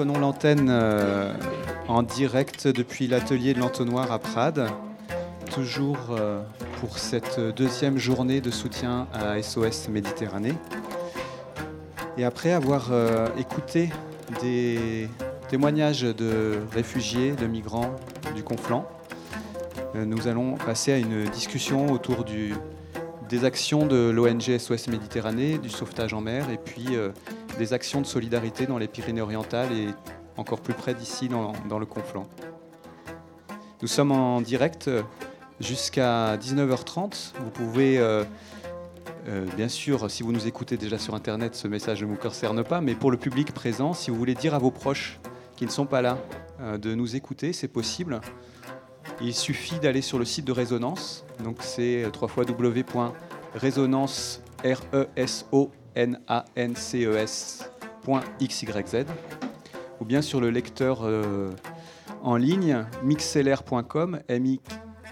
reprenons l'antenne euh, en direct depuis l'atelier de l'entonnoir à Prades, toujours euh, pour cette deuxième journée de soutien à SOS Méditerranée. Et après avoir euh, écouté des témoignages de réfugiés, de migrants du Conflans, nous allons passer à une discussion autour des actions de l'ONG SOS Méditerranée, du sauvetage en mer et puis des actions de solidarité dans les Pyrénées-Orientales et encore plus près d'ici dans, le Conflent. Nous sommes en direct euh, jusqu'à 19h30. Vous pouvez, euh, euh, bien sûr, si vous nous écoutez déjà sur Internet, ce message ne vous concerne pas, mais pour le public présent, si vous voulez dire à vos proches qui ne sont pas là de nous écouter, c'est possible. Il suffit d'aller sur le site de Résonance, donc c'est www.résonance, r s o nances.xyz ou bien sur le lecteur euh, en ligne mixlr.com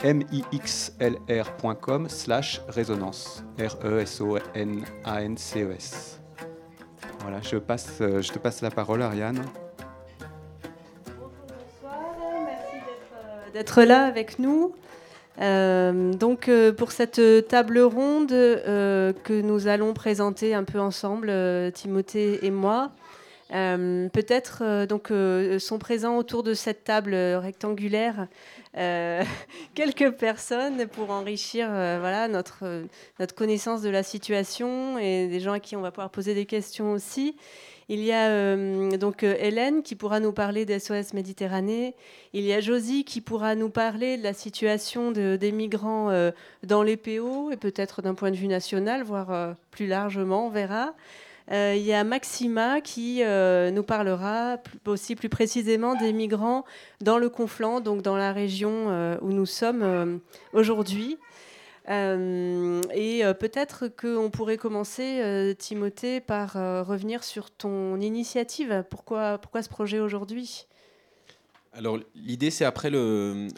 mixlr.com slash résonance R-E-S-O-N-A-N-C-E-S. Voilà, je, passe, euh, je te passe la parole, Ariane. Bonsoir, merci d'être euh, là avec nous. Euh, donc euh, pour cette table ronde euh, que nous allons présenter un peu ensemble, Timothée et moi, peut-être donc sont présents autour de cette table rectangulaire quelques personnes pour enrichir voilà notre notre connaissance de la situation et des gens à qui on va pouvoir poser des questions aussi. Il y a euh, donc euh, Hélène qui pourra nous parler d'SOS Méditerranée. Il y a Josie qui pourra nous parler de la situation des migrants euh, dans les PO et peut-être d'un point de vue national, voire plus largement, on verra. Il y a Maxima qui nous parlera aussi plus précisément des migrants dans le Conflent, donc dans la région où nous sommes aujourd'hui. Euh, et euh, peut-être qu'on pourrait commencer, euh, Timothée, par revenir sur ton initiative. Pourquoi, pourquoi ce projet aujourd'hui? Alors l'idée c'est après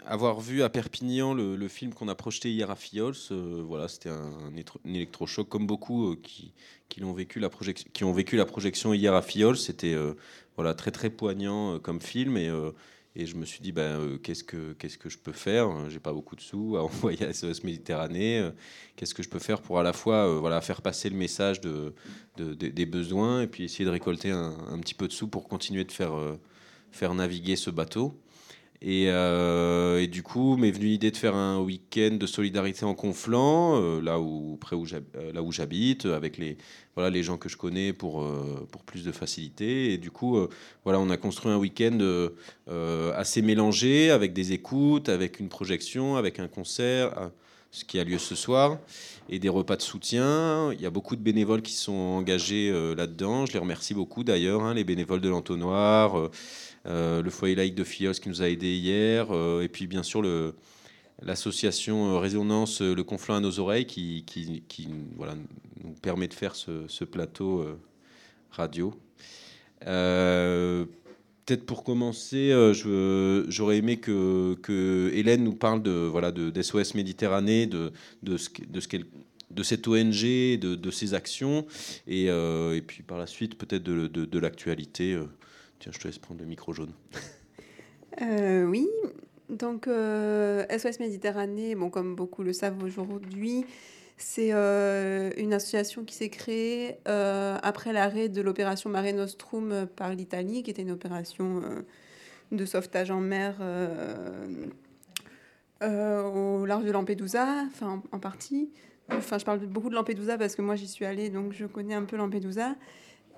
avoir vu à Perpignan le, film qu'on a projeté hier à Fiols, voilà c'était un, électrochoc comme beaucoup qui, qui, ont vécu la projection hier à Fiols, c'était voilà très poignant comme film. Et je me suis dit, ben, euh, qu'est-ce, que, je peux faire? J'ai pas beaucoup de sous à envoyer à SOS Méditerranée. Euh, qu'est-ce que je peux faire pour à la fois euh, faire passer le message de, des besoins et puis essayer de récolter un, un, petit peu de sous pour continuer de faire, faire naviguer ce bateau euh, et, du coup, m'est venue l'idée de faire un week-end de solidarité en Conflans, euh, là où près où euh, là où j'habite, avec les voilà les gens que je connais pour pour plus de facilité. Et du coup, voilà, on a construit un week-end assez mélangé, avec des écoutes, avec une projection, avec un concert, ce qui a lieu ce soir, et des repas de soutien. Il y a beaucoup de bénévoles qui sont engagés là-dedans. Je les remercie beaucoup d'ailleurs, hein, les bénévoles de l'entonnoir. Euh, le foyer laïque de Fios qui nous a aidés hier, euh, et puis bien sûr le, l'association euh, Résonance Le Conflit à nos oreilles qui, qui, voilà, nous permet de faire ce, plateau radio. Peut-être pour commencer, j'aurais aimé que, que, Hélène nous parle de voilà de d'SOS Méditerranée, de, de ce, de ce qu'elle de cette ONG, de, de ses actions, et, et, puis par la suite peut-être de, de l'actualité. Tiens, je te laisse prendre le micro jaune. Euh, oui, donc SOS euh, Méditerranée, bon, comme beaucoup le savent aujourd'hui, c'est euh, une association qui s'est créée après l'arrêt de l'opération Mare Nostrum par l'Italie, qui était une opération de sauvetage en mer au large de Lampedusa, enfin en partie. Enfin, je parle beaucoup de Lampedusa parce que moi j'y suis allée, donc je connais un peu Lampedusa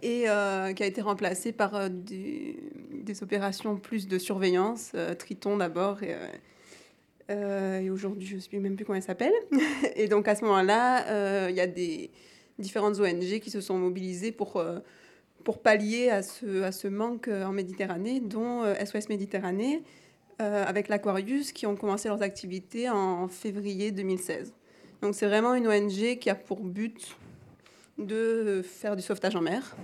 et euh, qui a été remplacé par euh, des, opérations plus de surveillance, euh, Triton d'abord, et, aujourd'hui je ne sais même plus comment elle s'appelle. et donc à ce moment-là, il y a des différentes ONG qui se sont mobilisées pour, pour pallier à ce, à ce manque en Méditerranée, dont SOS Méditerranée, avec l'Aquarius, qui ont commencé leurs activités en février 2016. Donc c'est vraiment une ONG qui a pour but de faire du sauvetage en mer,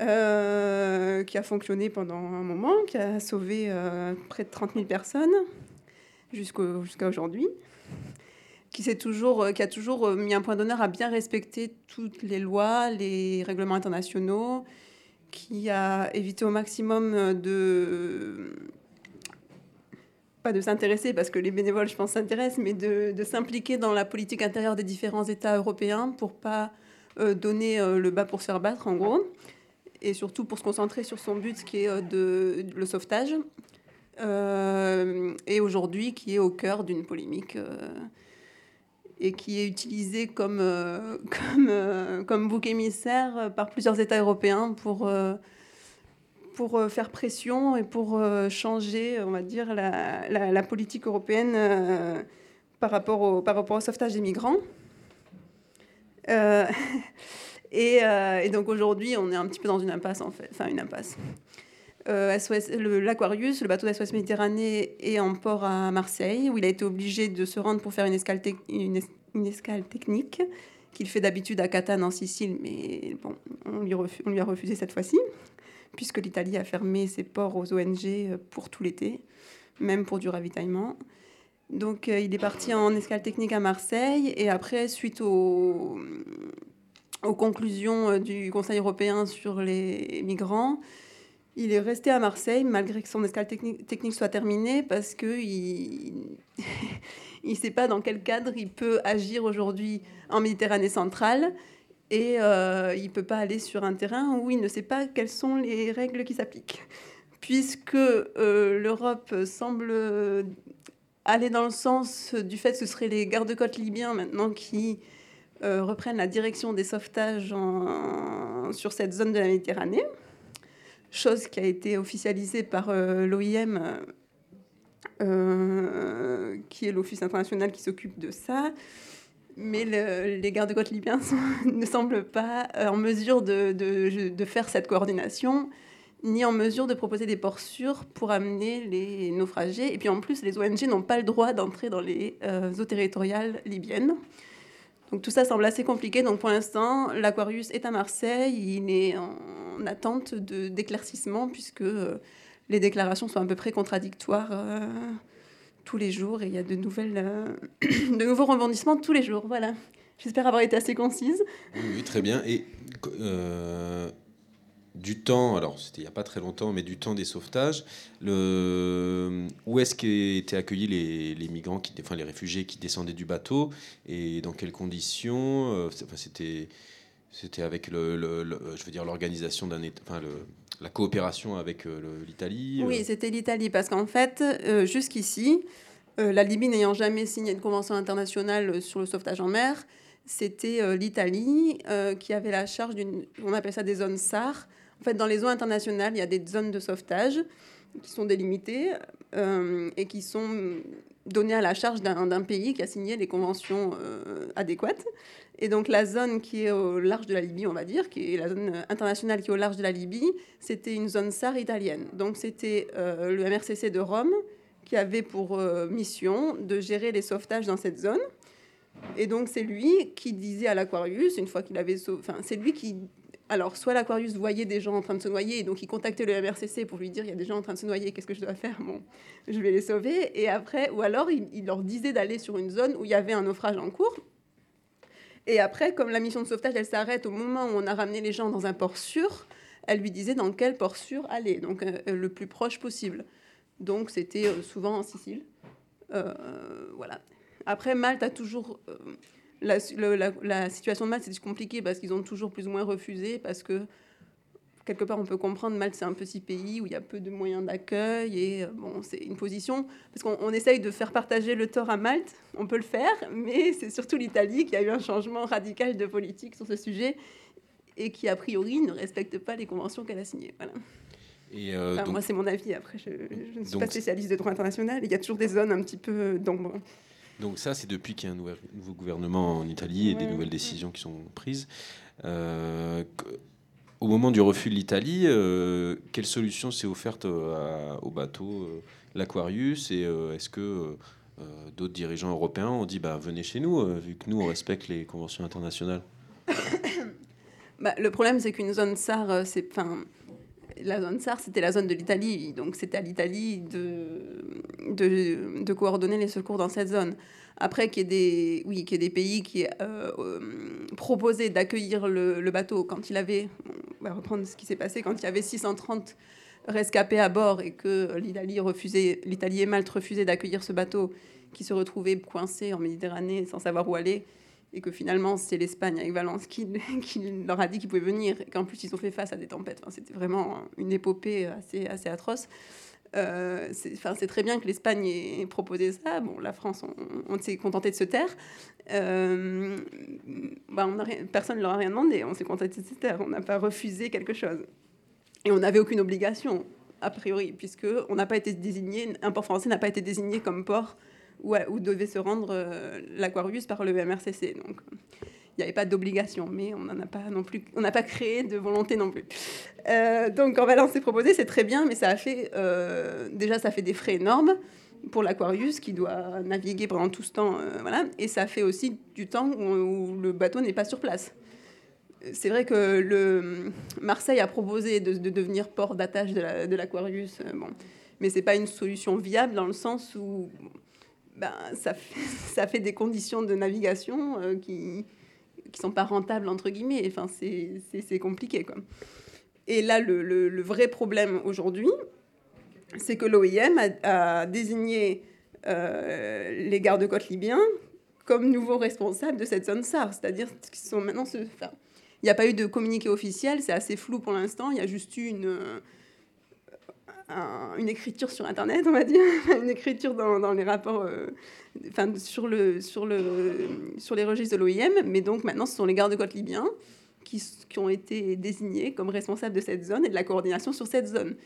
euh, qui a fonctionné pendant un moment, qui a sauvé euh, près de 30 000 personnes jusqu'à aujourd'hui, qui, toujours, qui a toujours mis un point d'honneur à bien respecter toutes les lois, les règlements internationaux, qui a évité au maximum de pas de s'intéresser, parce que les bénévoles, je pense, s'intéressent, mais de, s'impliquer dans la politique intérieure des différents États européens pour pas euh, donner euh, le bas pour se faire battre, en gros, et surtout pour se concentrer sur son but, qui est euh, de, le sauvetage, et aujourd'hui qui est au cœur d'une polémique et qui est utilisé comme, comme, comme bouc émissaire par plusieurs États européens pour pour euh, faire pression et pour euh, changer, on va dire, la, politique européenne euh, par, rapport au, sauvetage des migrants. et, donc aujourd'hui, on est un petit peu dans une impasse, en fait. Enfin, une impasse. L'Aquarius, le, bateau d'SOS Méditerranée, est en port à Marseille, où il a été obligé de se rendre pour faire une escale, technique qu'il fait d'habitude à Catane en Sicile, mais bon, on lui a refusé cette fois-ci puisque l'Italie a fermé ses ports aux ONG euh, pour tout l'été, même pour du ravitaillement. Donc euh, il est parti en escale technique à Marseille et après, suite aux, aux conclusions euh, du Conseil européen sur les migrants, il est resté à Marseille malgré que son escale technique, technique soit terminée parce qu'il ne sait pas dans quel cadre il peut agir aujourd'hui en Méditerranée centrale et euh, il ne peut pas aller sur un terrain où il ne sait pas quelles sont les règles qui s'appliquent. Puisque euh, l'Europe semble aller dans le sens du fait que ce seraient les gardes-côtes libyens maintenant qui euh, reprennent la direction des sauvetages sur cette zone de la Méditerranée, chose qui a été officialisée par l'OIM, qui est l'Office international qui s'occupe de ça mais les gardes-côtes libyens ne semblent pas euh, en mesure de, de, faire cette coordination, ni en mesure de proposer des ports sûrs pour amener les naufragés. Et puis en plus, les ONG n'ont pas le droit d'entrer dans les euh, eaux territoriales libyennes. Donc tout ça semble assez compliqué. Donc pour l'instant, l'Aquarius est à Marseille. Il est en attente d'éclaircissement puisque euh, les déclarations sont à peu près contradictoires tous les jours et il y a de, nouvelles, euh, de nouveaux rebondissements tous les jours. Voilà. J'espère avoir été assez concise. Oui, très bien. Et euh, du temps, alors c'était il n'y a pas très longtemps, mais du temps des sauvetages, le, où est-ce qu'étaient accueillis les, les, migrants, qui, enfin les réfugiés qui descendaient du bateau et dans quelles conditions euh, C'était c'était avec le, je veux dire l'organisation d'un enfin le la coopération avec euh, l'Italie Oui, euh. c'était l'Italie, parce qu'en fait, euh, jusqu'ici, la Libye n'ayant jamais signé une convention internationale sur le sauvetage en mer, c'était l'Italie qui avait la charge d'une, on appelle ça des zones SAR. En fait, dans les eaux internationales, il y a des zones de sauvetage qui sont délimitées et qui sont données à la charge d'un pays qui a signé les conventions adéquates. Et donc la zone qui est au large de la Libye, on va dire, qui est la zone internationale qui est au large de la Libye, c'était une zone SAR italienne. Donc c'était euh, le MRCC de Rome qui avait pour euh, mission de gérer les sauvetages dans cette zone. Et donc c'est lui qui disait à l'Aquarius, une fois qu'il avait sauvé... Enfin, c'est lui qui... Alors, soit l'Aquarius voyait des gens en train de se noyer, et donc il contactait le MRCC pour lui dire, il y a des gens en train de se noyer, qu'est-ce que je dois faire? Bon, je vais les sauver. Et après, ou alors il, leur disait d'aller sur une zone où il y avait un naufrage en cours, et après, comme la mission de sauvetage, elle s'arrête au moment où on a ramené les gens dans un port sûr, elle lui disait dans quel port sûr aller, donc euh, le plus proche possible. Donc c'était euh, souvent en Sicile. Euh, voilà. Après, Malte a toujours... La, la, situation de Malte, c'est compliqué parce qu'ils ont toujours plus ou moins refusé, parce que quelque part, on peut comprendre, Malte, c'est un petit pays où il y a peu de moyens d'accueil. Et euh, bon, c'est une position. Parce qu'on essaye de faire partager le tort à Malte, on peut le faire, mais c'est surtout l'Italie qui a eu un changement radical de politique sur ce sujet et qui, a priori, ne respecte pas les conventions qu'elle a signées. Voilà. Et euh, moi, c'est mon avis. Après, je, ne suis pas spécialiste de droit international. Il y a toujours des zones un petit peu d'ombre. Donc ça, c'est depuis qu'il y a un nouveau gouvernement en Italie et des nouvelles décisions qui sont prises. Euh, au moment du refus de l'Italie, euh, quelle solution s'est offerte euh, au bateau euh, l'Aquarius Et est-ce que d'autres dirigeants européens ont dit bah, venez chez nous, vu que nous, on respecte les conventions internationales? Bah, Le problème, c'est qu'une zone SAR, c'est. La zone SAR, c'était la zone de l'Italie, donc c'était à l'Italie de, de, coordonner les secours dans cette zone. Après, qu'il y ait des, oui, qu'il y ait des pays qui euh, proposaient d'accueillir le, le, bateau quand il avait va reprendre ce qui s'est passé quand il y avait 630 rescapés à bord et que l'Italie refusait, l'Italie et Malte refusaient d'accueillir ce bateau qui se retrouvait coincé en Méditerranée sans savoir où aller et que finalement c'est l'Espagne avec Valence qui, leur a dit qu'ils pouvaient venir et qu'en plus ils ont fait face à des tempêtes. Enfin, c'était vraiment une épopée assez, assez atroce. Euh, c'est très bien que l'Espagne ait proposé ça. Bon, la France, on, s'est contenté de se taire. Euh, bah, on a, personne ne leur a rien demandé. On s'est contenté de se taire. On n'a pas refusé quelque chose. Et on n'avait aucune obligation, a priori, puisque on n'a pas été désigné, un port français n'a pas été désigné comme port où, devait se rendre euh, l'Aquarius par le MRCC. Donc, il n'y avait pas d'obligation, mais on n'a pas non plus, on n'a pas créé de volonté non plus. Euh, donc en Valence, c'est proposé, c'est très bien, mais ça a fait euh, déjà ça fait des frais énormes pour l'Aquarius qui doit naviguer pendant tout ce temps, voilà, et ça fait aussi du temps où, le bateau n'est pas sur place. C'est vrai que le Marseille a proposé de, devenir port d'attache de l'Aquarius, bon, mais c'est pas une solution viable dans le sens où ben, ça, fait, ça fait des conditions de navigation qui qui sont pas rentables entre guillemets. Enfin, c'est compliqué quoi. Et là, le, le, vrai problème aujourd'hui, c'est que l'OIM a, désigné euh, les gardes-côtes libyens comme nouveaux responsables de cette zone SAR, c'est-à-dire qu'ils sont maintenant. il n'y a pas eu de communiqué officiel, c'est assez flou pour l'instant. Il y a juste eu une, une écriture sur Internet, on va dire, une écriture dans, dans les rapports, euh, enfin, sur, le, sur, le, sur les registres de l'OIM. Mais donc maintenant, ce sont les gardes-côtes libyens qui, qui, ont été désignés comme responsables de cette zone et de la coordination sur cette zone.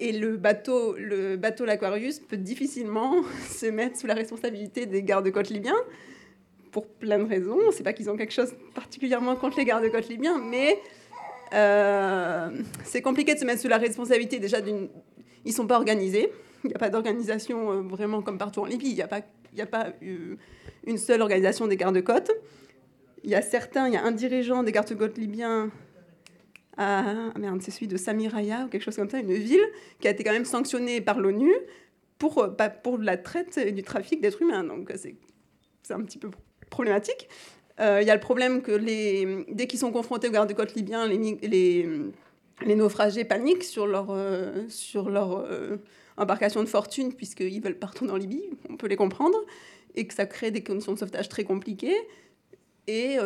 Et le bateau, le bateau l'Aquarius peut difficilement se mettre sous la responsabilité des gardes-côtes libyens pour plein de raisons. C'est pas qu'ils ont quelque chose particulièrement contre les gardes-côtes libyens, mais euh, c'est compliqué de se mettre sous la responsabilité déjà d'une... Ils ne sont pas organisés. Il n'y a pas d'organisation euh, vraiment comme partout en Libye. Il n'y a pas, a pas une seule organisation des gardes-côtes. Il y a certains, il y a un dirigeant des gardes-côtes libyens à, ah, merde, c'est celui de Samiraya ou quelque chose comme ça, une ville qui a été quand même sanctionnée par l'ONU pour, euh, pour la traite et du trafic d'êtres humains. Donc c'est un petit peu problématique. Euh, il y a le problème que dès qu'ils sont confrontés aux gardes-côtes libyens, les, naufragés paniquent sur leur, euh, euh, embarcation de fortune, puisqu'ils veulent partir en Libye, on peut les comprendre, et que ça crée des conditions de sauvetage très compliquées. Et,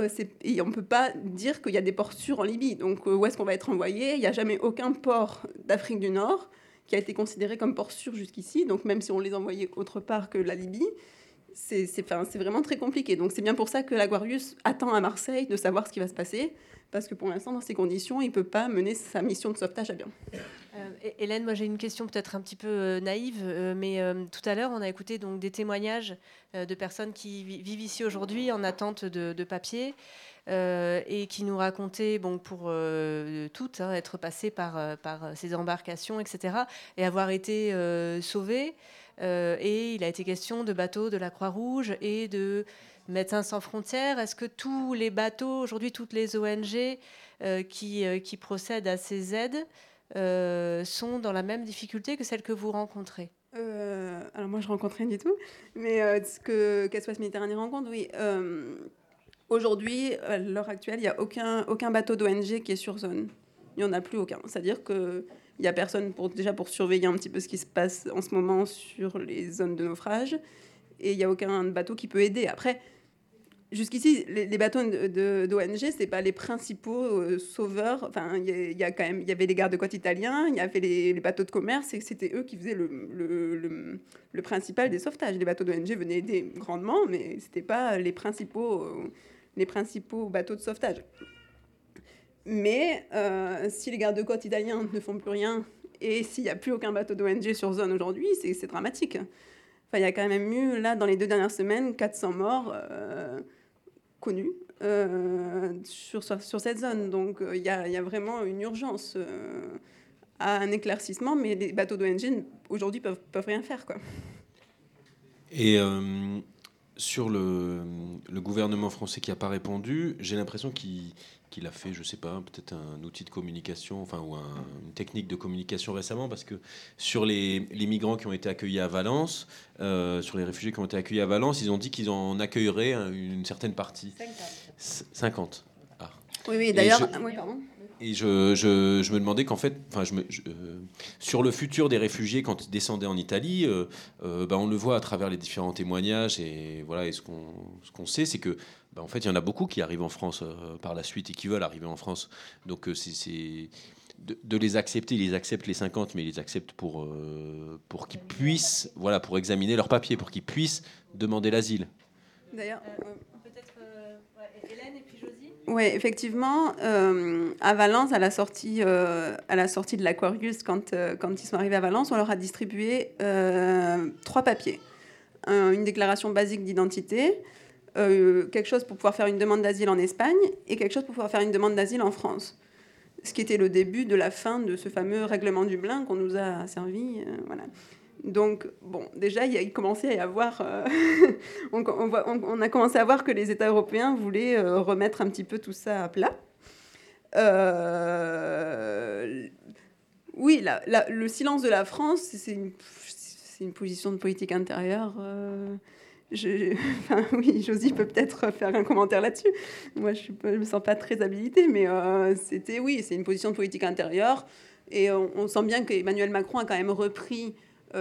et on ne peut pas dire qu'il y a des ports sûrs en Libye. Donc où est-ce qu'on va être envoyé? Il n'y a jamais aucun port d'Afrique du Nord qui a été considéré comme port sûr jusqu'ici. Donc même si on les envoyait autre part que la Libye, c'est vraiment très compliqué. Donc c'est bien pour ça que l'Aquarius attend à Marseille de savoir ce qui va se passer, parce que pour l'instant, dans ces conditions, il ne peut pas mener sa mission de sauvetage à bien. Euh, Hélène, moi j'ai une question peut-être un petit peu euh, naïve, euh, mais tout à l'heure on a écouté donc des témoignages de personnes qui vivent ici aujourd'hui en attente de, de papier. et qui nous racontaient, bon, pour toutes, hein, être passées par, par ces embarcations, etc., et avoir été sauvées. Euh, et il a été question de bateaux de la Croix-Rouge et de Médecins sans frontières. Est-ce que tous les bateaux, aujourd'hui toutes les ONG euh, qui, euh, qui, procèdent à ces aides sont dans la même difficulté que celles que vous rencontrez? Alors moi je rencontre rien du tout, mais ce que qu'SOS Méditerranée rencontre, oui. Aujourd'hui, à l'heure actuelle, il n'y a aucun, aucun bateau d'ONG qui est sur zone. Il n'y en a plus aucun. C'est-à-dire que il n'y a personne pour, déjà pour surveiller un petit peu ce qui se passe en ce moment sur les zones de naufrage. Et il n'y a aucun bateau qui peut aider. Après, jusqu'ici, les, bateaux d'ONG, ce n'est pas les principaux euh, sauveurs. Enfin, il y, a il y avait les gardes-côtes italiens, il y avait les, bateaux de commerce, et c'était eux qui faisaient le, principal des sauvetages. Les bateaux d'ONG venaient aider grandement, mais ce n'étaient pas les principaux, euh, les principaux bateaux de sauvetage. Mais euh, si les gardes-côtes italiens ne font plus rien et s'il n'y a plus aucun bateau d'ONG sur zone aujourd'hui, c'est dramatique. Enfin, il y a quand même eu, là, dans les deux dernières semaines, 400 morts euh, connus euh, sur, sur cette zone. Donc, il y, a, y, a, vraiment une urgence à un éclaircissement, mais les bateaux d'ONG, aujourd'hui, peuvent, peuvent rien faire. Quoi. Et sur le, le, gouvernement français qui n'a pas répondu, j'ai l'impression qu'il a fait, je sais pas, peut-être un outil de communication, enfin, ou une technique de communication récemment, parce que sur les, les migrants qui ont été accueillis à Valence, euh, sur les réfugiés qui ont été accueillis à Valence, ils ont dit qu'ils en accueilleraient une certaine partie. 50. 50. Ah. Oui, oui, d'ailleurs. Oui, Et je, je, je, me demandais qu'en fait, enfin, je me, euh, sur le futur des réfugiés quand ils descendaient en Italie, euh, euh, bah, on le voit à travers les différents témoignages et voilà. Et ce qu'on ce qu'on sait, c'est que bah, en fait, il y en a beaucoup qui arrivent en France par la suite et qui veulent arriver en France. Donc c'est de, de, les accepter. Ils les acceptent les 50, mais ils les acceptent pour pour qu'ils puissent, voilà, pour examiner leurs papiers, pour qu'ils puissent demander l'asile. D'ailleurs. Oui, effectivement, euh, à Valence, à la sortie, euh, à la sortie de l'Aquarius, quand, euh, quand ils sont arrivés à Valence, on leur a distribué trois papiers. une déclaration basique d'identité, quelque chose pour pouvoir faire une demande d'asile en Espagne et quelque chose pour pouvoir faire une demande d'asile en France. Ce qui était le début de la fin de ce fameux règlement Dublin qu'on nous a servi. voilà. Donc, bon, déjà, il, a commencé à y avoir. Euh, on, a commencé à voir que les États européens voulaient euh, remettre un petit peu tout ça à plat. Euh, oui, le silence de la France, c'est une, position de politique intérieure. Je, oui, Josie peut peut-être faire un commentaire là-dessus. Moi, je ne me sens pas très habilitée, mais c'était, oui, c'est une position de politique intérieure. Et on, sent bien qu'Emmanuel Macron a quand même repris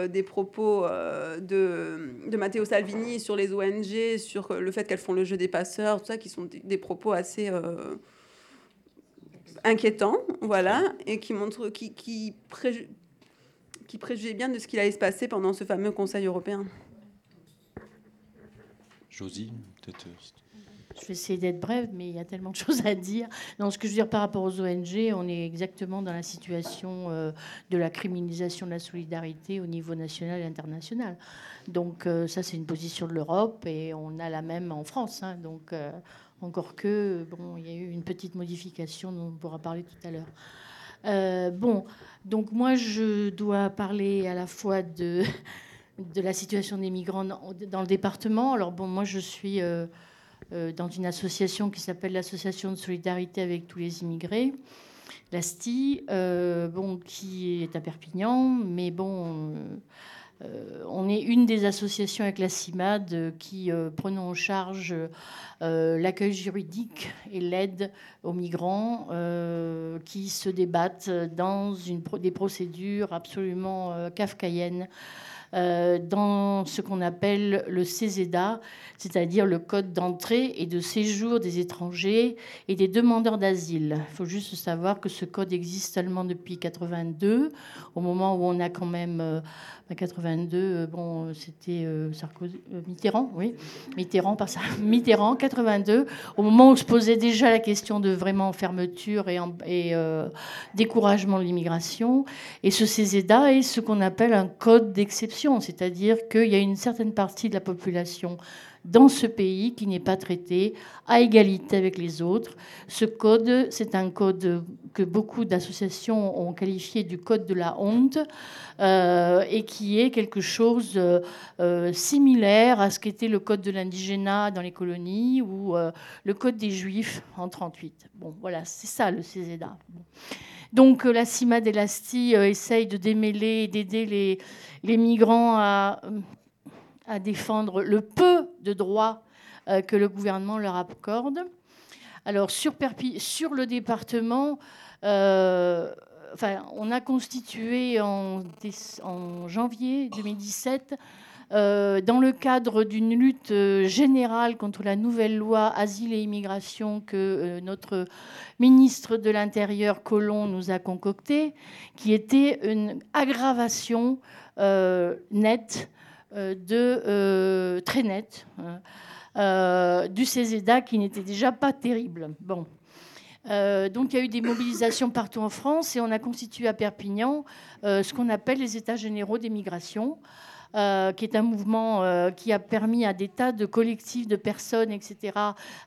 des propos euh, de, de, Matteo Salvini sur les ONG, sur le fait qu'elles font le jeu des passeurs, tout ça, qui sont des, propos assez euh, inquiétants, voilà, et qui montrent, qui, qui, qui préjugeaient bien de ce qu'il allait se passer pendant ce fameux Conseil européen. Josie, peut-être. Je vais essayer d'être brève, mais il y a tellement de choses à dire. Non, ce que je veux dire par rapport aux ONG, on est exactement dans la situation euh, de la criminalisation de la solidarité au niveau national et international. Donc euh, ça, c'est une position de l'Europe et on a la même en France. Hein. donc euh, encore que, bon, il y a eu une petite modification dont on pourra parler tout à l'heure. bon, donc moi, je dois parler à la fois de, de la situation des migrants dans, le département. Alors bon, moi, je suis... dans une association qui s'appelle l'Association de solidarité avec tous les immigrés, l'ASTI, euh, bon, qui est à Perpignan, mais bon, euh, on est une des associations avec la CIMAD qui prenons en charge l'accueil juridique et l'aide aux migrants qui se débattent dans des procédures absolument kafkaïennes euh, dans ce qu'on appelle le CESEDA, c'est-à-dire le code d'entrée et de séjour des étrangers et des demandeurs d'asile. Il faut juste savoir que ce code existe seulement depuis 82, au moment où on a quand même euh, 82, euh, bon, c'était euh, Sarkozy, euh, Mitterrand, oui, Mitterrand par ça, Mitterrand, 82, au moment où se posait déjà la question de vraiment fermeture et, et découragement de l'immigration. Et ce CESEDA est ce qu'on appelle un code d'exception, c'est-à-dire qu'il y a une certaine partie de la population dans ce pays qui n'est pas traité à égalité avec les autres. Ce code, c'est un code que beaucoup d'associations ont qualifié du code de la honte euh, et qui est quelque chose euh, euh, similaire à ce qu'était le code de l'indigénat dans les colonies ou le code des juifs en 38. Bon, voilà, c'est ça le CESEDA. Donc la CIMA d'Elasti essaye de démêler et d'aider les, les migrants à à défendre le peu de droits euh, que le gouvernement leur accorde. Alors sur, le département, euh, on a constitué en, janvier 2017 euh, dans le cadre d'une lutte générale contre la nouvelle loi Asile et Immigration que notre ministre de l'Intérieur, Colomb, nous a concoctée, qui était une aggravation nette de euh, très net hein, euh, du CESEDA qui n'était déjà pas terrible. Bon. donc il y a eu des mobilisations partout en France et on a constitué à Perpignan ce qu'on appelle les États généraux des migrations. Euh, qui est un mouvement euh, qui a permis à des tas de collectifs de personnes, etc.,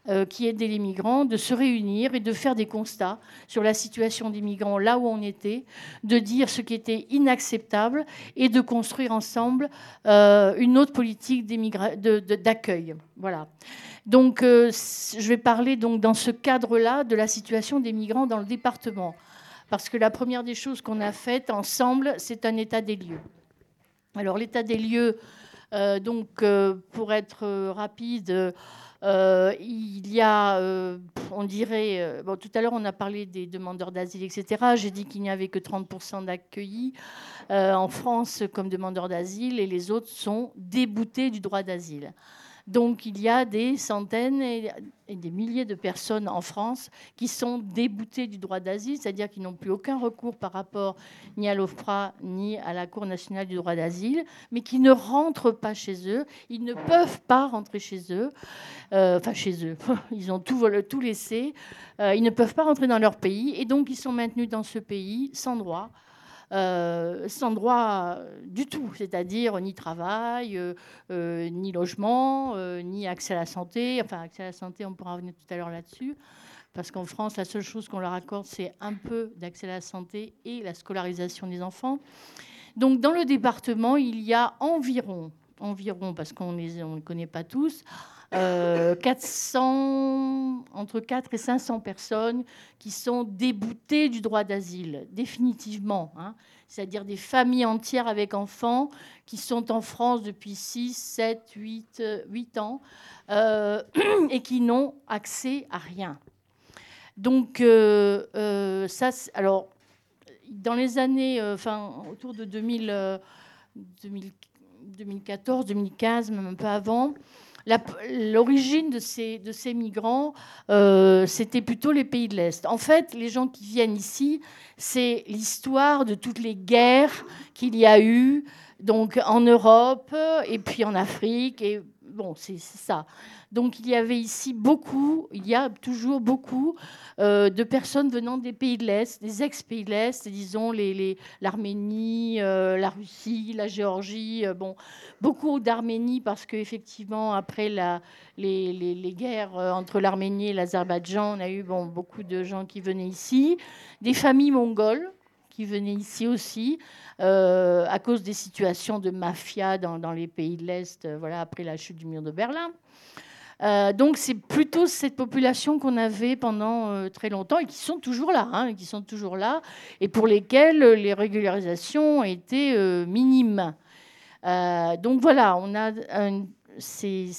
euh, qui aidaient les migrants, de se réunir et de faire des constats sur la situation des migrants là où on était, de dire ce qui était inacceptable et de construire ensemble une autre politique d'accueil. Voilà. Donc, je vais parler donc dans ce cadre-là de la situation des migrants dans le département. Parce que la première des choses qu'on a faites ensemble, c'est un état des lieux. Alors l'état des lieux, euh, donc euh, pour être euh, rapide, il y a on dirait. tout à l'heure, on a parlé des demandeurs d'asile, etc. J'ai dit qu'il n'y avait que 30% d'accueillis en France comme demandeurs d'asile et les autres sont déboutés du droit d'asile. Donc il y a des centaines et, des milliers de personnes en France qui sont déboutées du droit d'asile, c'est-à-dire qu'ils n'ont plus aucun recours par rapport ni à l'OFPRA ni à la Cour nationale du droit d'asile, mais qui ne rentrent pas chez eux. Ils ne peuvent pas rentrer chez eux. Euh, enfin, chez eux. Ils ont tout, tout laissé. Euh, ils ne peuvent pas rentrer dans leur pays et donc ils sont maintenus dans ce pays sans droit. Euh, sans droit du tout, c'est-à-dire ni travail, euh, euh, ni logement, ni accès à la santé. Enfin, accès à la santé, on pourra revenir tout à l'heure là-dessus. Parce qu'en France, la seule chose qu'on leur accorde, c'est un peu d'accès à la santé et la scolarisation des enfants. Donc, dans le département, il y a environ, environ parce qu'on ne les connaît pas tous, 400, entre 4 et 500 personnes qui sont déboutées du droit d'asile, définitivement. Hein. C'est-à-dire des familles entières avec enfants qui sont en France depuis 6, 7, 8, 8 ans euh, et qui n'ont accès à rien. Donc, euh, euh, ça, alors, dans les années, enfin, autour de 2000, 2014, 2015, même un peu avant, L'origine de ces, migrants, euh, c'était plutôt les pays de l'Est. En fait, les gens qui viennent ici, c'est l'histoire de toutes les guerres qu'il y a eu donc en Europe et puis en Afrique. Et bon, c'est ça. Donc il y avait ici beaucoup, il y a toujours beaucoup euh, de personnes venant des pays de l'Est, des ex-pays de l'Est, disons l'Arménie, euh, la Russie, la Géorgie. Euh, bon, beaucoup d'Arménie parce qu'effectivement, après les, guerres entre l'Arménie et l'Azerbaïdjan, on a eu beaucoup de gens qui venaient ici, des familles mongoles qui venaient ici aussi. à cause des situations de mafia dans, les pays de l'Est, voilà, après la chute du mur de Berlin. Euh, donc c'est plutôt cette population qu'on avait pendant euh, très longtemps et qui sont toujours là, hein, qui sont toujours là, et pour lesquelles les régularisations étaient euh, minimes. donc voilà, on a c'est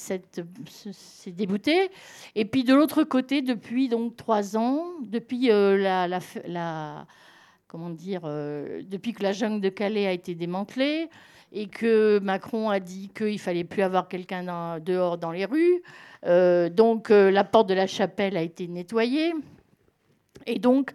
débouté. Et puis de l'autre côté, depuis donc trois ans, depuis la, comment dire, depuis que la jungle de Calais a été démantelée et que Macron a dit qu'il fallait plus avoir quelqu'un dehors dans les rues. Euh, donc euh, la porte de la chapelle a été nettoyée. Et donc,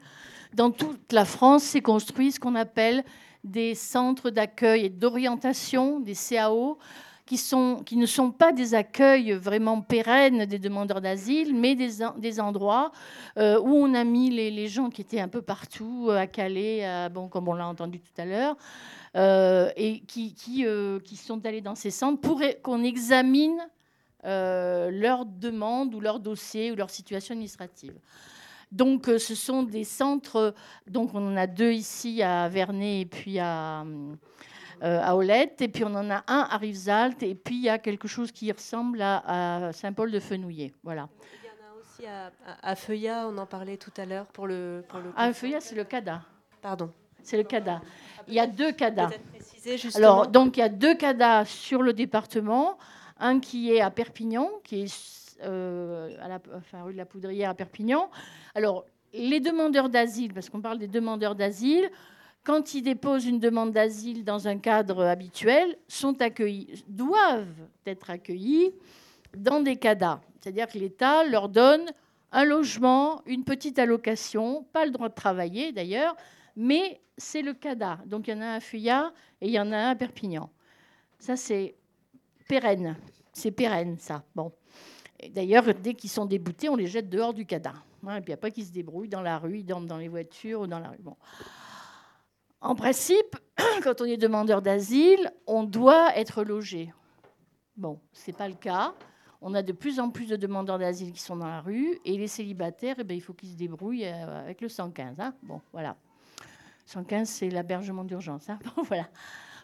dans toute la France, s'est construit ce qu'on appelle des centres d'accueil et d'orientation, des CAO, qui, ne sont pas des accueils vraiment pérennes des demandeurs d'asile, mais des, endroits euh, où on a mis les, gens qui étaient un peu partout, à Calais, comme on l'a entendu tout à l'heure, et qui, sont allés dans ces centres pour qu'on examine euh, leur demande ou leur dossier ou leur situation administrative. Donc, euh, ce sont des centres. Donc, on en a deux ici à Vernet et puis à, euh, à Olette. Et puis, on en a un à Rivesaltes. Et puis, il y a quelque chose qui ressemble à, Saint-Paul de Fenouillet. Voilà. Il y en a aussi à, Feuillat, on en parlait tout à l'heure pour le. Pour le à Feuillat, c'est le CADA. Pardon. C'est le CADA. Il y a deux CADA. Alors, donc, il y a deux CADA sur le département. Un qui est à Perpignan, qui est euh, à la rue de la Poudrière à Perpignan. Alors, les demandeurs d'asile, parce qu'on parle des demandeurs d'asile, quand ils déposent une demande d'asile dans un cadre habituel, sont accueillis, doivent être accueillis dans des CADA. C'est-à-dire que l'État leur donne un logement, une petite allocation, pas le droit de travailler d'ailleurs, mais c'est le CADA. Donc il y en a un à Fuyat et il y en a un à Perpignan. Ça, c'est pérenne. C'est pérenne, ça. Bon. D'ailleurs, dès qu'ils sont déboutés, on les jette dehors du cadavre. Hein, et puis après, qu'ils se débrouillent dans la rue, ils dorment dans les voitures ou dans la rue. En principe, quand on est demandeur d'asile, on doit être logé. Bon, ce n'est pas le cas. On a de plus en plus de demandeurs d'asile qui sont dans la rue et les célibataires, eh bien, il faut qu'ils se débrouillent euh, avec le 115. Hein. Bon, voilà. 115, c'est l'hébergement d'urgence. Hein. Bon, voilà.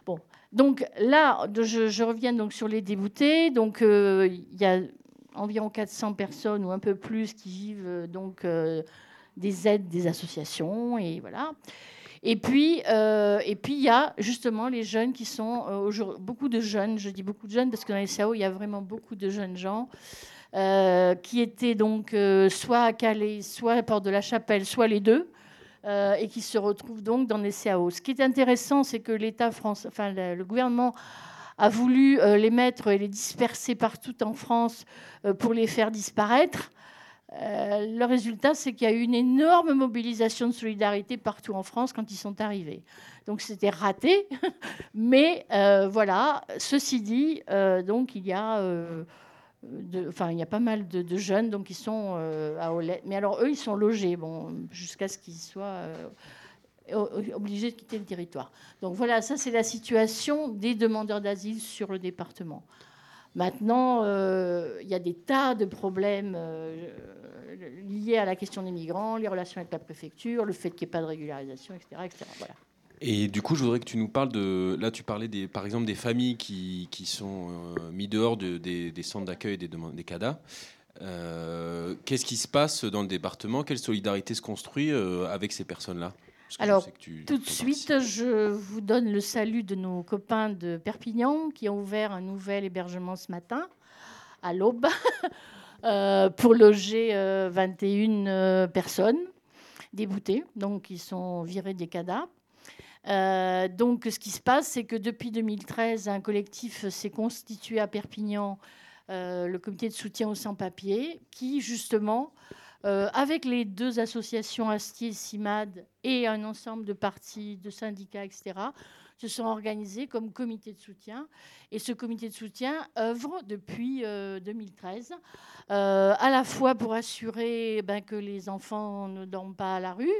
Bon, donc là, je, reviens donc sur les déboutés. Donc euh, il y a environ 400 personnes ou un peu plus qui vivent euh, donc des aides des associations et voilà. Et puis et puis il y a justement les jeunes qui sont beaucoup de jeunes. Je dis beaucoup de jeunes parce que dans les SAO il y a vraiment beaucoup de jeunes gens. qui étaient donc soit à Calais, soit à Port de la Chapelle, soit les deux. et qui se retrouvent donc dans les CAO. Ce qui est intéressant, c'est que l'État français, enfin le gouvernement a voulu les mettre et les disperser partout en France pour les faire disparaître. Euh, le résultat, c'est qu'il y a eu une énorme mobilisation de solidarité partout en France quand ils sont arrivés. Donc c'était raté, mais euh, voilà. Ceci dit, euh, donc il y a, enfin il y a pas mal de, jeunes donc ils sont à Olette. Mais alors eux, ils sont logés, bon, jusqu'à ce qu'ils soient obligés de quitter le territoire. Donc voilà, ça c'est la situation des demandeurs d'asile sur le département. Maintenant, il y a des tas de problèmes liées à la question des migrants, les relations avec la préfecture, le fait qu'il n'y ait pas de régularisation, etc. Voilà. Et du coup, je voudrais que tu nous parles de. Là, tu parlais des, par exemple des familles qui, qui sont euh, mises dehors de, des, centres d'accueil des, des CADA. Euh, qu'est-ce qui se passe dans le département? Quelle solidarité se construit euh, avec ces personnes-là? Alors, tout de suite, je vous donne le salut de nos copains de Perpignan qui ont ouvert un nouvel hébergement ce matin, à l'aube. Euh, pour loger 21 euh, euh, personnes déboutées, donc ils sont virés des CADA. donc, ce qui se passe, c'est que depuis 2013, un collectif s'est constitué à Perpignan, le comité de soutien aux sans-papiers, qui justement, avec les deux associations Astier et CIMAD et un ensemble de partis, de syndicats, etc., se sont organisés comme comité de soutien. Et ce comité de soutien œuvre depuis 2013 euh, à la fois pour assurer ben, que les enfants ne dorment pas à la rue.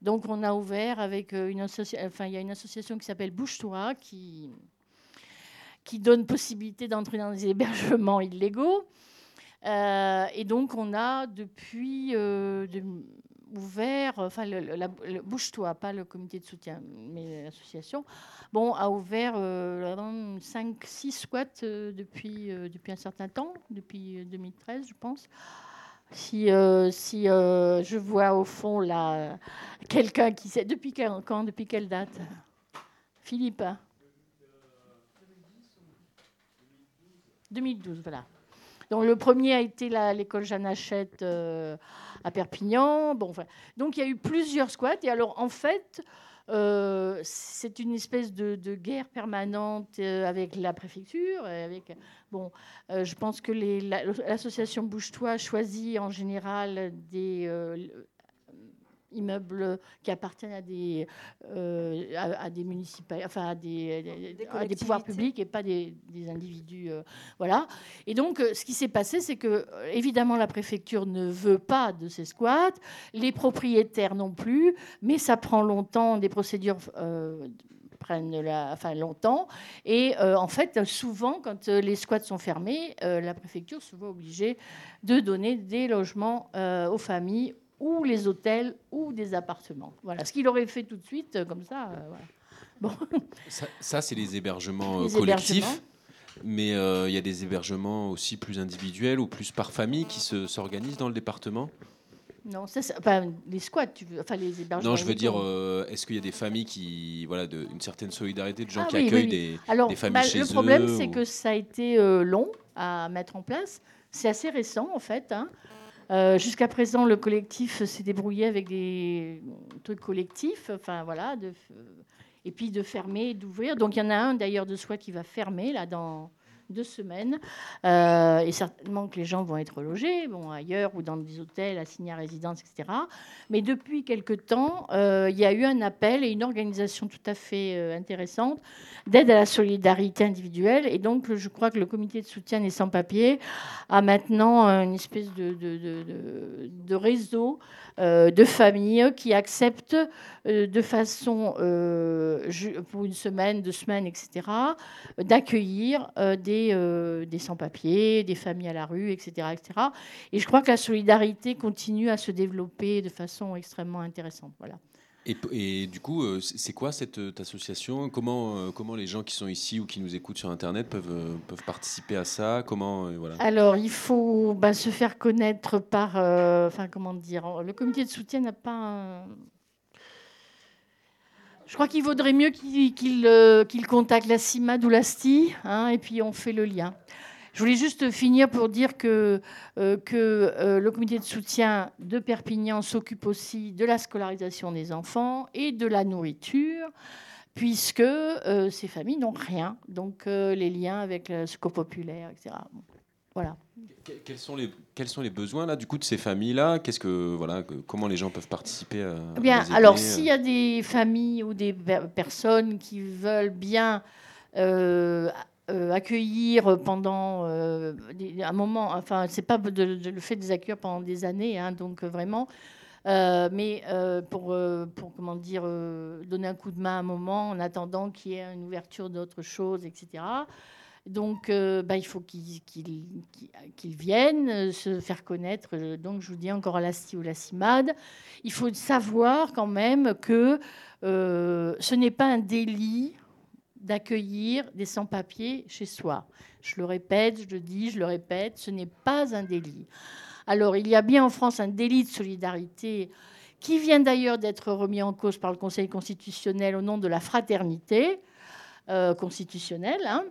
Donc on a ouvert avec euh, une association, enfin il y a une association qui s'appelle Bouge-toi qui, qui donne possibilité d'entrer dans des hébergements illégaux. Euh, et donc on a depuis ouvert, enfin le, Bouge-toi, pas le comité de soutien, mais l'association, bon, a ouvert 5-6 euh, squats euh, depuis, euh, depuis un certain temps, depuis 2013, je pense. Si, si je vois au fond là quelqu'un qui sait depuis quand, depuis quelle date? Philippe 2012, voilà. Donc le premier a été l'école Jeanne Hachette à Perpignan. Bon, Donc il y a eu plusieurs squats. Et alors en fait, euh, c'est une espèce de, guerre permanente euh, avec la préfecture. Avec, bon, euh, je pense que l'association Bouge-toi choisit en général des immeubles qui appartiennent à des, euh, à, des enfin à des, des, pouvoirs publics et pas des, individus. Euh, voilà. Et donc, euh, ce qui s'est passé, c'est que, évidemment, la préfecture ne veut pas de ces squats, les propriétaires non plus, mais ça prend longtemps, des procédures prennent la, enfin, longtemps. Et en fait, souvent, quand les squats sont fermés, la préfecture se voit obligée de donner des logements aux familles ou les hôtels ou des appartements. Voilà, ce qu'il aurait fait tout de suite, euh, comme ça. Euh, bon. Ça, c'est les hébergements euh, collectifs. Mais il y a des hébergements aussi plus individuels ou plus par famille qui s'organisent dans le département? Non, ça, enfin, les squats, tu veux, enfin les hébergements. Non, je veux dire, est-ce qu'il y a des familles qui, voilà, de, une certaine solidarité de gens ah qui accueillent Des, des, familles bah, chez le eux Le problème, c'est que ça a été long à mettre en place. C'est assez récent, en fait. Hein. Euh, jusqu'à présent, le collectif s'est débrouillé avec des trucs collectifs, enfin voilà, et puis de fermer, d'ouvrir. Donc il y en a un d'ailleurs de soi qui va fermer là dans deux semaines, euh, et certainement que les gens vont être logés, bon ailleurs ou dans des hôtels assignés à résidence, etc. Mais depuis quelque temps, euh, il y a eu un appel et une organisation tout à fait intéressante d'aide à la solidarité individuelle. Et donc, je crois que le comité de soutien des sans-papiers a maintenant une espèce de, réseau euh, de familles qui acceptent euh, de façon, euh, pour une semaine, deux semaines, etc., d'accueillir des, des sans-papiers, des familles à la rue, etc., etc. Et je crois que la solidarité continue à se développer de façon extrêmement intéressante. Voilà. Et, du coup, euh, c'est quoi cette euh, association? Comment, euh, comment les gens qui sont ici ou qui nous écoutent sur Internet peuvent, peuvent participer à ça? Comment, voilà. Alors, il faut bah, se faire connaître par... enfin, comment dire Le comité de soutien n'a pas Je crois qu'il vaudrait mieux qu'il contacte la CIMAD ou la STI, hein, et puis on fait le lien. Je voulais juste finir pour dire que, que le comité de soutien de Perpignan s'occupe aussi de la scolarisation des enfants et de la nourriture puisque ces familles n'ont rien. Donc les liens avec le secours populaire, etc. Voilà. Quels sont les quels sont les besoins là du coup de ces familles là Qu'est-ce que voilà comment les gens peuvent participer à, eh Bien, alors s'il y a des familles ou des personnes qui veulent bien euh, euh, accueillir pendant euh, un moment, enfin c'est pas le fait de les accueillir pendant des années, hein, donc vraiment. mais pour, pour, comment dire, donner un coup de main à un moment en attendant qu'il y ait une ouverture d'autres choses, etc. Donc, euh, bah, il faut qu'ils viennent euh, se faire connaître. Euh, donc, je vous dis encore la ou la CIMAD. Il faut savoir quand même que ce n'est pas un délit d'accueillir des sans-papiers chez soi. Je le répète, je le dis, je le répète, ce n'est pas un délit. Alors, il y a bien en France un délit de solidarité qui vient d'ailleurs d'être remis en cause par le Conseil constitutionnel au nom de la fraternité constitutionnelle. Hein.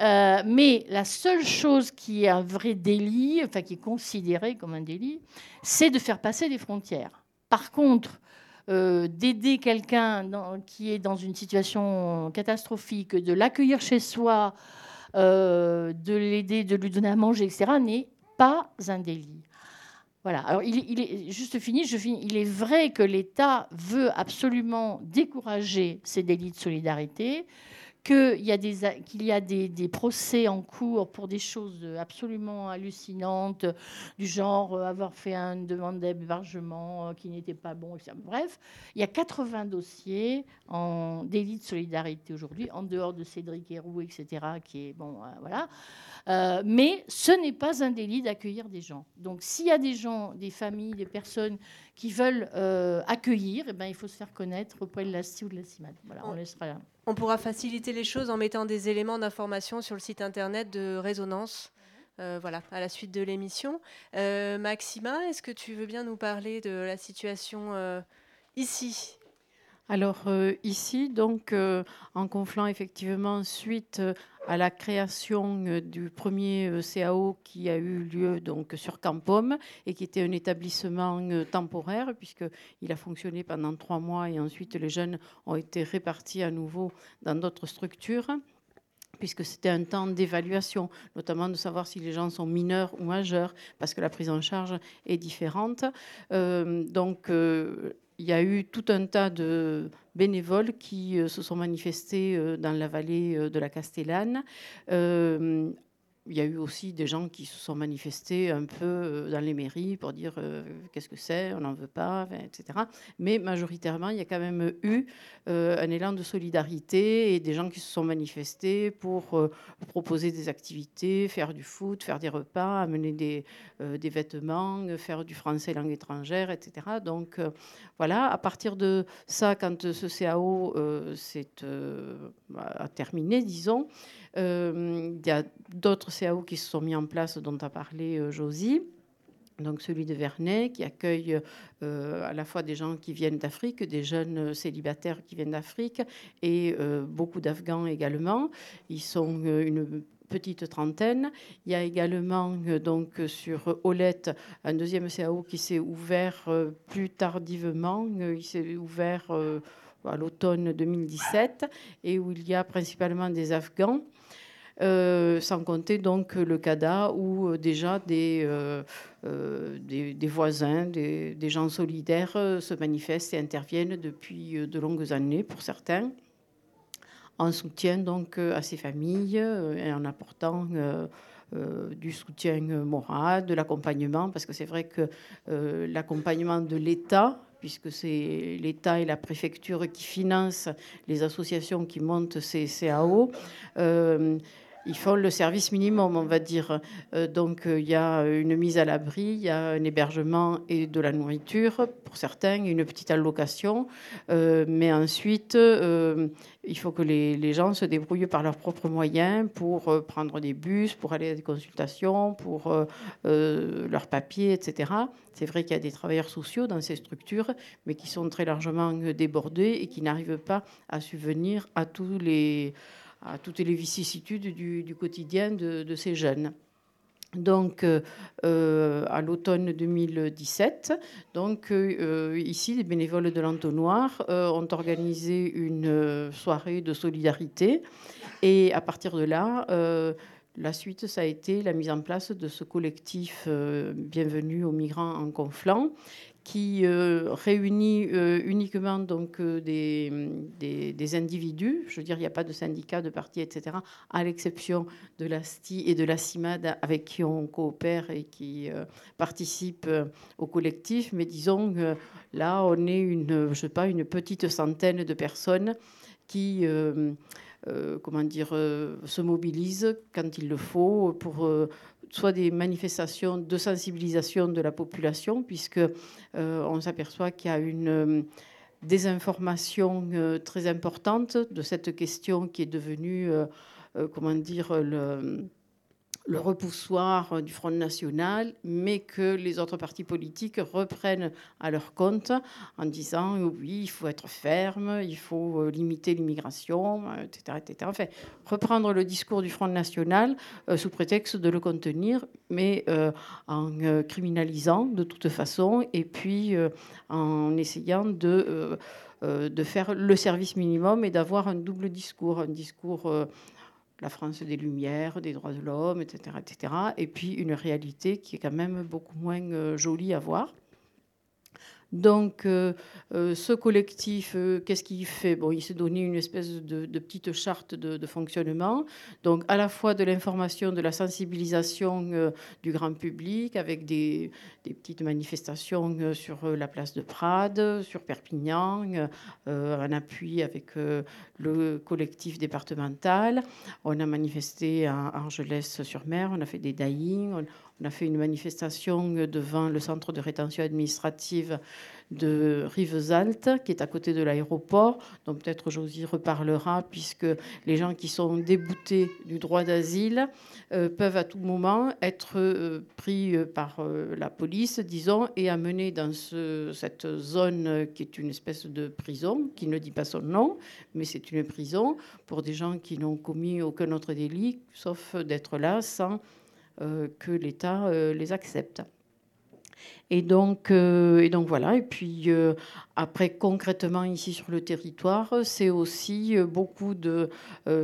Euh, mais la seule chose qui est un vrai délit, enfin qui est considéré comme un délit, c'est de faire passer des frontières. Par contre, euh, d'aider quelqu'un qui est dans une situation catastrophique, de l'accueillir chez soi, euh, de l'aider, de lui donner à manger, etc., n'est pas un délit. Voilà. Alors, il, est juste fini, je finis. Il est vrai que l'État veut absolument décourager ces délits de solidarité qu'il y a, des, procès en cours pour des choses absolument hallucinantes, du genre euh, avoir fait une demande d'hébergement euh, qui n'était pas bon. Etc. Bref, il y a 80 dossiers en délit de solidarité aujourd'hui, en dehors de Cédric Héroux, etc., qui est bon, euh, voilà. Euh, mais ce n'est pas un délit d'accueillir des gens. Donc s'il y a des gens, des familles, des personnes qui veulent euh, accueillir, eh ben, il faut se faire connaître auprès de la CI ou de la CIMAD. Voilà, on, laissera là. on pourra faciliter les choses en mettant des éléments d'information sur le site internet de Résonance. Euh, voilà, à la suite de l'émission. Maxima, est-ce que tu veux bien nous parler de la situation ici? Alors ici, donc, en Conflans, effectivement, suite à la création euh, du premier euh, CAO qui a eu lieu donc sur Campom et qui était un établissement euh, temporaire puisqu'il a fonctionné pendant trois mois et ensuite les jeunes ont été répartis à nouveau dans d'autres structures puisque c'était un temps d'évaluation, notamment de savoir si les gens sont mineurs ou majeurs, parce que la prise en charge est différente. donc, il y a eu tout un tas de bénévoles qui euh, se sont manifestés euh, dans la vallée euh, de la Castellane il y a eu aussi des gens qui se sont manifestés un peu euh, dans les mairies pour dire euh, qu'est-ce que c'est, on n'en veut pas, etc. Mais majoritairement, il y a quand même eu euh, un élan de solidarité et des gens qui se sont manifestés pour proposer des activités, faire du foot, faire des repas, amener des, des vêtements, faire du français langue étrangère, etc. Donc voilà, à partir de ça, quand ce CAO s'est terminé, disons, il y a d'autres CAO qui se sont mis en place, dont a parlé euh, Josie. Donc celui de Vernet, qui accueille euh, à la fois des gens qui viennent d'Afrique, des jeunes célibataires qui viennent d'Afrique, et euh, beaucoup d'Afghans également. Ils sont une petite trentaine. Il y a également donc sur Olette un deuxième CAO qui s'est ouvert plus tardivement. Il s'est ouvert à l'automne 2017 et où il y a principalement des Afghans. Euh, sans compter donc le CADA où euh, déjà euh, des, des, voisins, des, gens solidaires se manifestent et interviennent depuis de longues années pour certains, en soutien donc à ces familles et en apportant du soutien moral, de l'accompagnement, parce que c'est vrai que l'accompagnement de l'État, puisque c'est l'État et la préfecture qui financent les associations qui montent ces CAO, ils font le service minimum, on va dire. Euh, donc euh, il y a une mise à l'abri, il y a un hébergement et de la nourriture pour certains, une petite allocation. Euh, mais ensuite, il faut que les, gens se débrouillent par leurs propres moyens pour prendre des bus, pour aller à des consultations, pour leurs papiers, etc. C'est vrai qu'il y a des travailleurs sociaux dans ces structures, mais qui sont très largement débordés et qui n'arrivent pas à subvenir à tous les à toutes les vicissitudes du, quotidien de, ces jeunes. donc à l'automne 2017. Donc ici, les bénévoles de l'entonnoir ont organisé une soirée de solidarité et à partir de là, la suite, ça a été la mise en place de ce collectif euh, Bienvenue aux migrants en conflant, qui euh, réunit euh, uniquement donc des, des, individus. Je veux dire, il n'y a pas de syndicats, de partis, etc., à l'exception de l'ASTI et de la CIMAD avec qui on coopère et qui participent au collectif. Mais disons, là, on est une, je sais pas, une petite centaine de personnes qui euh, comment dire, euh, se mobilisent quand il le faut pour euh, soit des manifestations de sensibilisation de la population, puisque on s'aperçoit qu'il y a une désinformation très importante de cette question qui est devenue, comment dire, le le repoussoir du Front National, mais que les autres partis politiques reprennent à leur compte en disant oui, il faut être ferme, il faut euh, limiter l'immigration, etc., etc. Enfin, reprendre le discours du Front National euh, sous prétexte de le contenir, mais euh, en criminalisant de toute façon, et puis en essayant de, de faire le service minimum et d'avoir un double discours, un discours la France des Lumières, des droits de l'homme, etc., etc. Et puis une réalité qui est quand même beaucoup moins euh, jolie à voir. Donc, euh, euh, ce collectif, euh, qu'est-ce qu'il fait? Bon, il s'est donné une espèce de, petite charte de, fonctionnement. Donc, à la fois de l'information, de la sensibilisation du grand public, avec des, petites manifestations sur la place de Prades, sur Perpignan, en appui avec le collectif départemental. On a manifesté à Argelès-sur-Mer, on a fait des dying, a fait une manifestation devant le centre de rétention administrative de Rivesaltes, qui est à côté de l'aéroport. Donc peut-être Josie reparlera, puisque les gens qui sont déboutés du droit d'asile euh, peuvent à tout moment être euh, pris euh, par la police, disons, et amenés dans cette zone qui est une espèce de prison, qui ne dit pas son nom, mais c'est une prison pour des gens qui n'ont commis aucun autre délit, sauf d'être là sans que l'État euh, les accepte. Et donc, euh, et donc voilà. Et puis après, concrètement ici sur le territoire, c'est aussi beaucoup de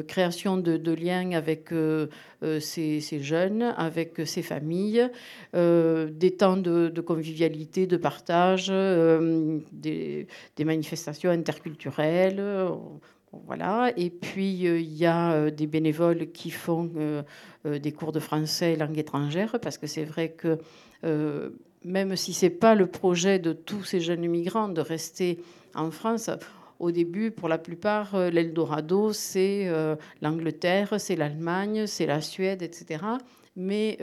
création de, liens avec ces, jeunes, avec ces familles, des temps de, convivialité, de partage, des, des, manifestations interculturelles. Voilà. Et puis, euh, il y a euh, des bénévoles qui font euh, des cours de français et langue étrangère, parce que c'est vrai que même si ce n'est pas le projet de tous ces jeunes migrants de rester en France, au début, pour la plupart, l'Eldorado, c'est l'Angleterre, c'est l'Allemagne, c'est la Suède, etc. Mais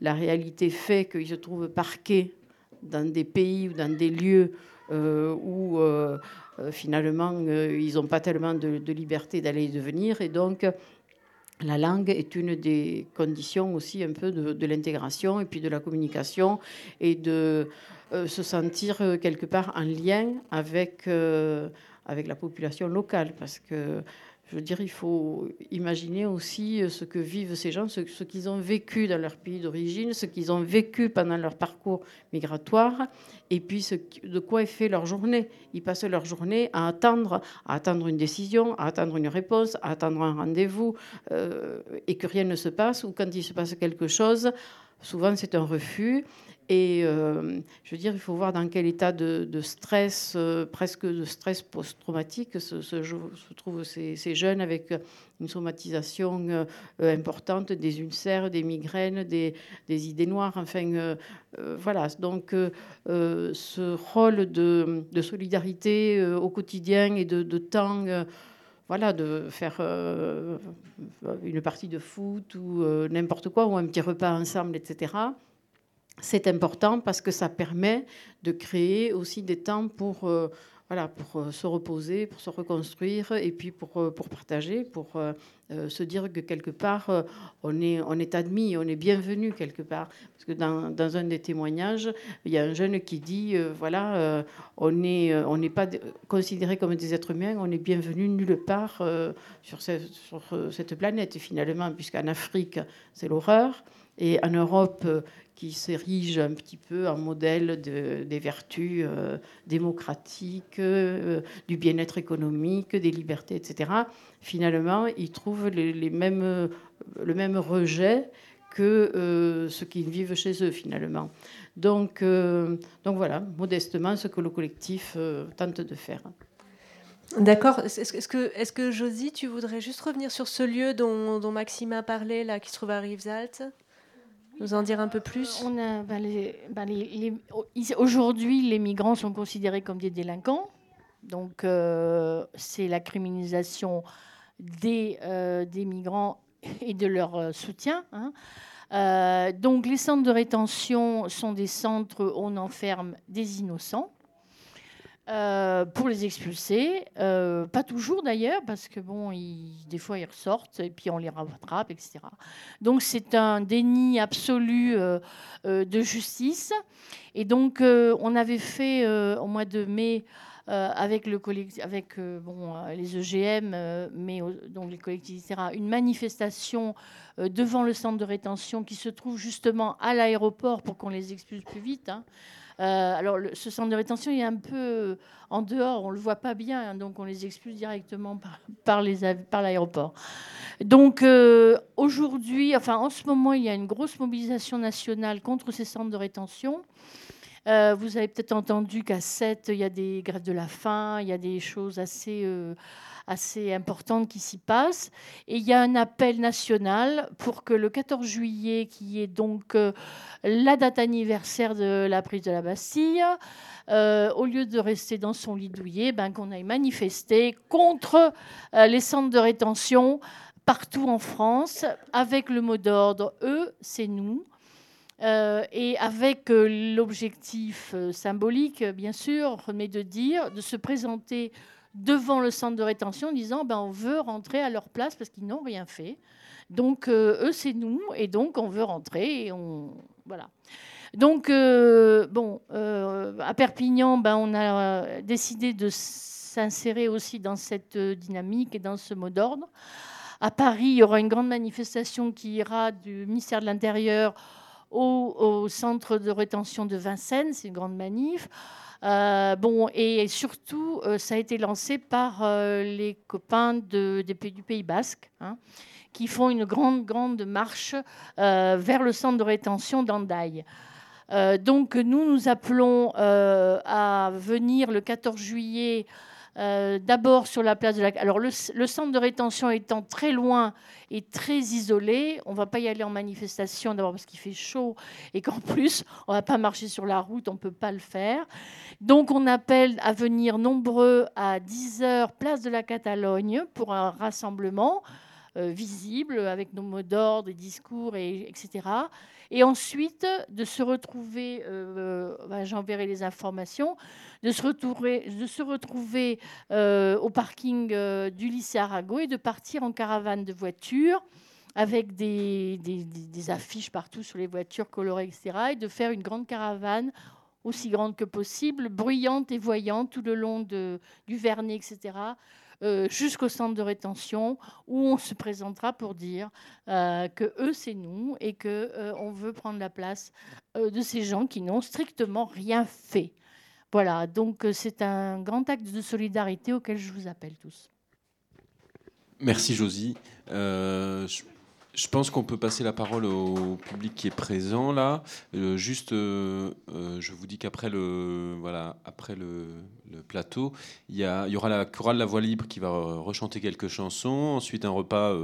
la réalité fait qu'ils se trouvent parqués dans des pays ou dans des lieux où finalement, euh, ils n'ont pas tellement de, liberté d'aller et de venir. Et donc, la langue est une des conditions aussi un peu de, l'intégration et puis de la communication et de euh, se sentir quelque part en lien avec, avec la population locale. Parce que je veux dire, il faut imaginer aussi euh, ce que vivent ces gens, ce, qu'ils ont vécu dans leur pays d'origine, ce qu'ils ont vécu pendant leur parcours migratoire, et puis de quoi est fait leur journée. Ils passent leur journée à attendre, à attendre une décision, à attendre une réponse, à attendre un rendez-vous, euh, et que rien ne se passe, ou quand il se passe quelque chose, souvent c'est un refus. Et euh, je veux dire, il faut voir dans quel état de, stress, euh, presque de stress post-traumatique, se, trouvent ces, jeunes avec une somatisation euh, importante, des ulcères, des migraines, des, idées noires. Enfin, voilà. Donc, ce rôle de, solidarité au quotidien et de temps voilà, de faire une partie de foot ou n'importe quoi, ou un petit repas ensemble, etc c'est important parce que ça permet de créer aussi des temps pour, euh, voilà, pour euh, se reposer, pour se reconstruire et puis pour, euh, pour partager, pour se dire que quelque part, on, est, on est admis, on est bienvenu quelque part. Parce que dans, un des témoignages, il y a un jeune qui dit, voilà, on n'est on n'est pas considéré comme des êtres humains, on est bienvenu nulle part sur, sur cette planète finalement, puisqu'en Afrique, c'est l'horreur et en Europe qui s'érige un petit peu en modèle de, des vertus démocratiques, du bien-être économique, des libertés, etc. Finalement, ils trouvent les, mêmes, le même rejet que ce qu'ils vivent chez eux, finalement. Donc, donc voilà, modestement, ce que le collectif tente de faire. D'accord. Est-ce que, est que Josie, tu voudrais juste revenir sur ce lieu dont, dont Maxime a parlé, là, qui se trouve à Rivesaltes? Nous en dire un peu plus? Ben, ben, Aujourd'hui, les migrants sont considérés comme des délinquants. Donc, euh, c'est la criminalisation des, euh, des migrants et de leur euh, soutien. Hein. donc, les centres de rétention sont des centres où on enferme des innocents. Euh, pour les expulser. Euh, pas toujours d'ailleurs, parce que bon, des fois ils ressortent et puis on les rattrape, etc. Donc c'est un déni absolu euh, de justice. Et donc on avait fait au mois de mai. avec les EGM, mais donc les collectivités, etc., une manifestation devant le centre de rétention qui se trouve justement à l'aéroport pour qu'on les expulse plus vite. Hein. Euh, alors, ce centre de rétention est un peu en dehors, on ne le voit pas bien, hein, donc on les expulse directement par, l'aéroport. Donc, euh, aujourd'hui, enfin, en ce moment, il y a une grosse mobilisation nationale contre ces centres de rétention. Euh, vous avez peut-être entendu qu'à 7, il y a des grèves de la faim, il y a des choses assez assez importante qui s'y passe. Et il y a un appel national pour que le 14 juillet, qui est donc euh, la date anniversaire de la prise de la Bastille, euh, au lieu de rester dans son lit douillet, ben, qu'on aille manifester contre euh, les centres de rétention partout en France, avec le mot d'ordre eux, c'est nous. et avec l'objectif symbolique, bien sûr, mais de dire, de se présenter devant le centre de rétention en disant ben, on veut rentrer à leur place parce qu'ils n'ont rien fait. Donc euh, eux, c'est nous, et donc on veut rentrer. Donc, euh, bon, euh, à Perpignan, ben, on a décidé de s'insérer aussi dans cette dynamique et dans ce mot d'ordre. À Paris, il y aura une grande manifestation qui ira du ministère de l'Intérieur au, centre de rétention de Vincennes. C'est une grande manif. Euh, bon, et surtout, euh, ça a été lancé par euh, les copains du Pays Basque, hein, qui font une grande, grande marche vers le centre de rétention d'Andaï. donc, nous, nous appelons à venir le 14 juillet euh, d'abord sur la place de la. Alors le, centre de rétention étant très loin et très isolé, on va pas y aller en manifestation d'abord parce qu'il fait chaud et qu'en plus on va pas marcher sur la route, on peut pas le faire. Donc on appelle à venir nombreux à 10 h place de la Catalogne pour un rassemblement. Euh, visible avec nos mots d'ordre, des discours, et, etc. Et ensuite, de se retrouver, euh, bah, j'enverrai les informations, de se retrouver, de se retrouver euh, au parking euh, du lycée Arago et de partir en caravane de voitures avec des, des, affiches partout sur les voitures colorées, etc. Et de faire une grande caravane aussi grande que possible, bruyante et voyante tout le long de, du Vernet, etc. Euh, jusqu'au centre de rétention où on se présentera pour dire euh, que eux c'est nous et que euh, veut prendre la place de ces gens qui n'ont strictement rien fait. Voilà, donc c'est un grand acte de solidarité auquel je vous appelle tous. Merci Josie. Pense qu'on peut passer la parole au public qui est présent là. Euh, juste, euh, euh, je vous dis qu'après le, voilà, après le, plateau, il y, y, aura la chorale La Voix Libre qui va rechanter quelques chansons. Ensuite, un repas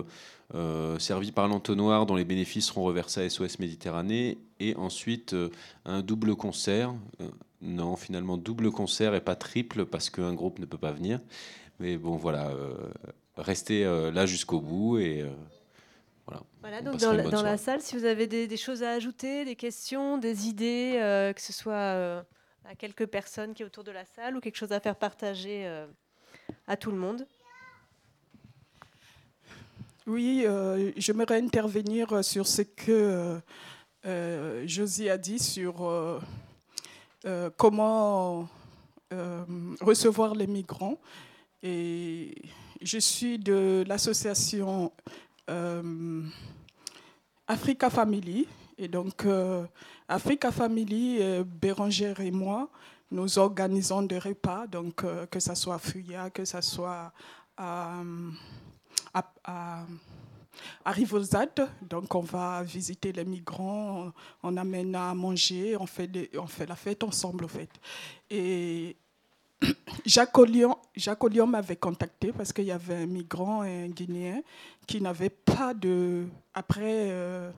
servi par l'entonnoir dont les bénéfices seront reversés à SOS Méditerranée. Et ensuite, un double concert. non, finalement, double concert et pas triple parce qu'un groupe ne peut pas venir. Mais bon, voilà, restez là jusqu'au bout et voilà. donc dans, la, salle, si vous avez des, choses à ajouter, des questions, des idées, euh, que ce soit euh, à quelques personnes qui est autour de la salle ou quelque chose à faire partager euh, à tout le monde. Oui, j'aimerais intervenir sur ce que Josie a dit sur comment recevoir les migrants. Et je suis de l'association Africa Family. Et donc, Africa Family, Bérangère et moi, nous organisons des repas, donc que ce soit Fuya, que ce soit à, à, à Donc, on va visiter les migrants, on, amène à manger, on fait, on fait la fête ensemble, en fait. Et Jacques Ollion, m'avait contacté parce qu'il y avait un migrant, un Guinéen, qui n'avait pas de. Après euh,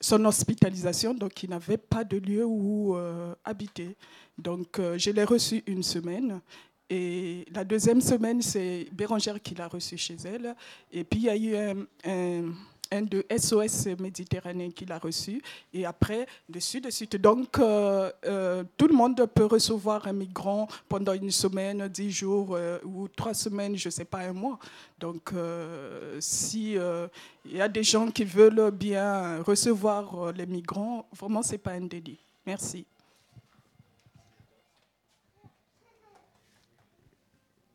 son hospitalisation, donc il n'avait pas de lieu où euh, habiter. Donc euh, je l'ai reçu une semaine. Et la deuxième semaine, c'est Bérangère qui l'a reçu chez elle. Et puis il y a eu un de SOS Méditerranée qui l'a reçu, et après, dessus, de suite. Donc, euh, euh, tout le monde peut recevoir un migrant pendant une semaine, dix jours euh, ou trois semaines, je ne sais pas, un mois. Donc, si il y a des gens qui veulent bien recevoir les migrants, vraiment, ce n'est pas un délit. Merci.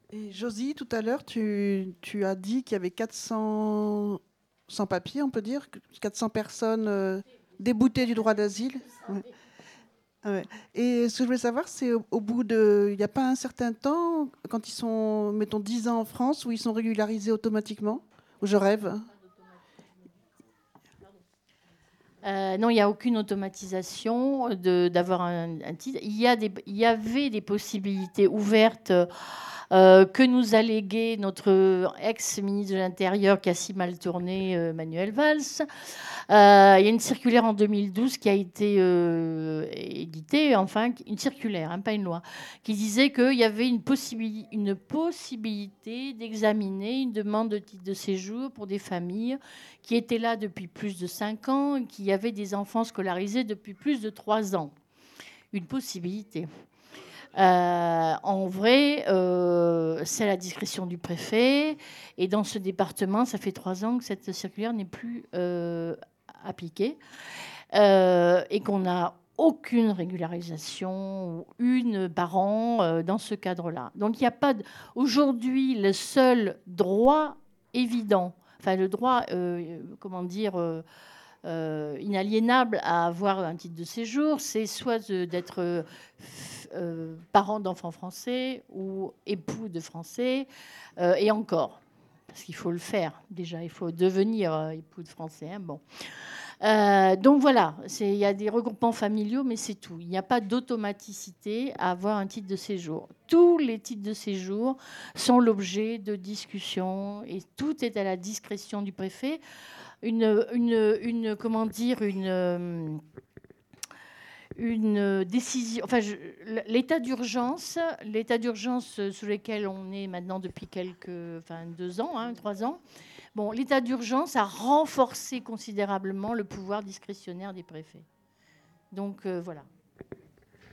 Et Josie, tout à l'heure, tu, tu, as dit qu'il y avait 400 sans papier, on peut dire, 400 personnes euh, déboutées du droit d'asile. Et ce que je voulais savoir, c'est au, bout de. Il n'y a pas un certain temps, quand ils sont, mettons, 10 ans en France, où ils sont régularisés automatiquement? Ou je rêve euh, non, il n'y a aucune automatisation d'avoir un, titre. Il y, a des, il y avait des possibilités ouvertes euh, que nous a légué notre ex-ministre de l'Intérieur qui a si mal tourné, euh, Manuel Valls. Euh, il y a une circulaire en 2012 qui a été éditée, enfin une circulaire, hein, pas une loi, qui disait qu'il y avait une, possibilité d'examiner une demande de titre de séjour pour des familles qui étaient là depuis plus de 5 ans qui avaient des enfants scolarisés depuis plus de 3 ans. Une possibilité. Euh, en vrai, euh, c'est la discrétion du préfet. Et dans ce département, ça fait trois ans que cette circulaire n'est plus euh, appliquée et qu'on n'a aucune régularisation, une par an dans ce cadre-là. Donc il n'y a pas. Aujourd'hui, le seul droit évident, enfin le droit, comment dire. Inaliénable à avoir un titre de séjour, c'est soit d'être euh, parents d'enfants français ou époux de français, euh, et encore, parce qu'il faut le faire déjà, il faut devenir euh, époux de français. Hein, bon. donc voilà, il y a des regroupements familiaux, mais c'est tout. Il n'y a pas d'automaticité à avoir un titre de séjour. Tous les titres de séjour sont l'objet de discussions et tout est à la discrétion du préfet. Une, une, une décision, l'état d'urgence, l'état d'urgence sous lequel on est maintenant depuis quelques, enfin, deux ans, hein, trois ans. L'état d'urgence a renforcé considérablement le pouvoir discrétionnaire des préfets. Donc euh, voilà.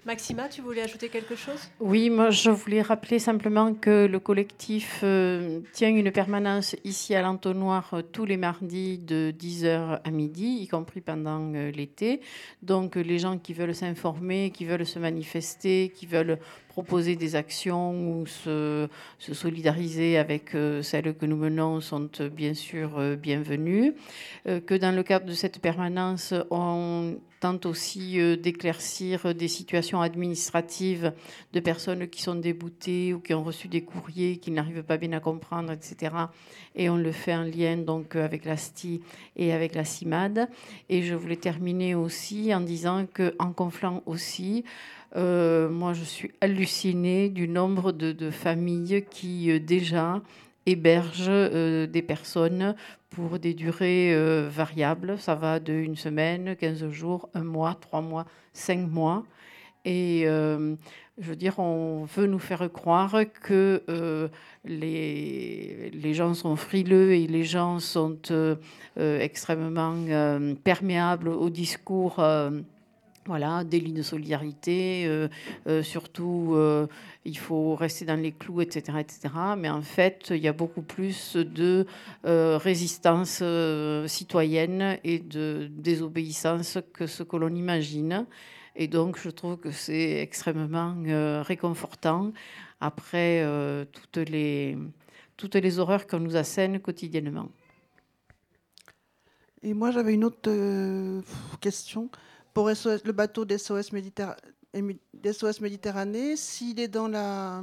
Maxima, tu voulais ajouter quelque chose? Oui, moi je voulais rappeler simplement que le collectif euh, tient une permanence ici à l'entonnoir euh, tous les mardis de 10h à midi, y compris pendant euh, l'été. Donc les gens qui veulent s'informer, qui veulent se manifester, qui veulent proposer des actions ou se, solidariser avec celles que nous menons sont bien sûr bienvenus. que dans le cadre de cette permanence, on tente aussi euh, d'éclaircir des situations administratives de personnes qui sont déboutées ou qui ont reçu des courriers qui n'arrivent pas bien à comprendre, etc. Et on le fait en lien donc avec la STI et avec la CIMAD. Et je voulais terminer aussi en disant qu'en Conflans aussi, euh, moi je suis hallucinée du nombre de, familles qui euh, déjà hébergent des personnes pour des durées euh, variables. Ça va de une semaine, 15 jours, un mois, trois mois, cinq mois. Et euh, je veux dire, on veut nous faire croire que euh, les, les, gens sont frileux et les gens sont extrêmement perméables au discours voilà, délit de solidarité, euh, euh, surtout euh, il faut rester dans les clous, etc., etc. Mais en fait, il y a beaucoup plus de résistance citoyenne et de désobéissance que ce que l'on imagine. Et donc, je trouve que c'est extrêmement réconfortant après toutes, les, toutes les horreurs qu'on nous assène quotidiennement. Et moi, j'avais une autre question. Pour le bateau d'SOS Méditerranée, s'il est dans la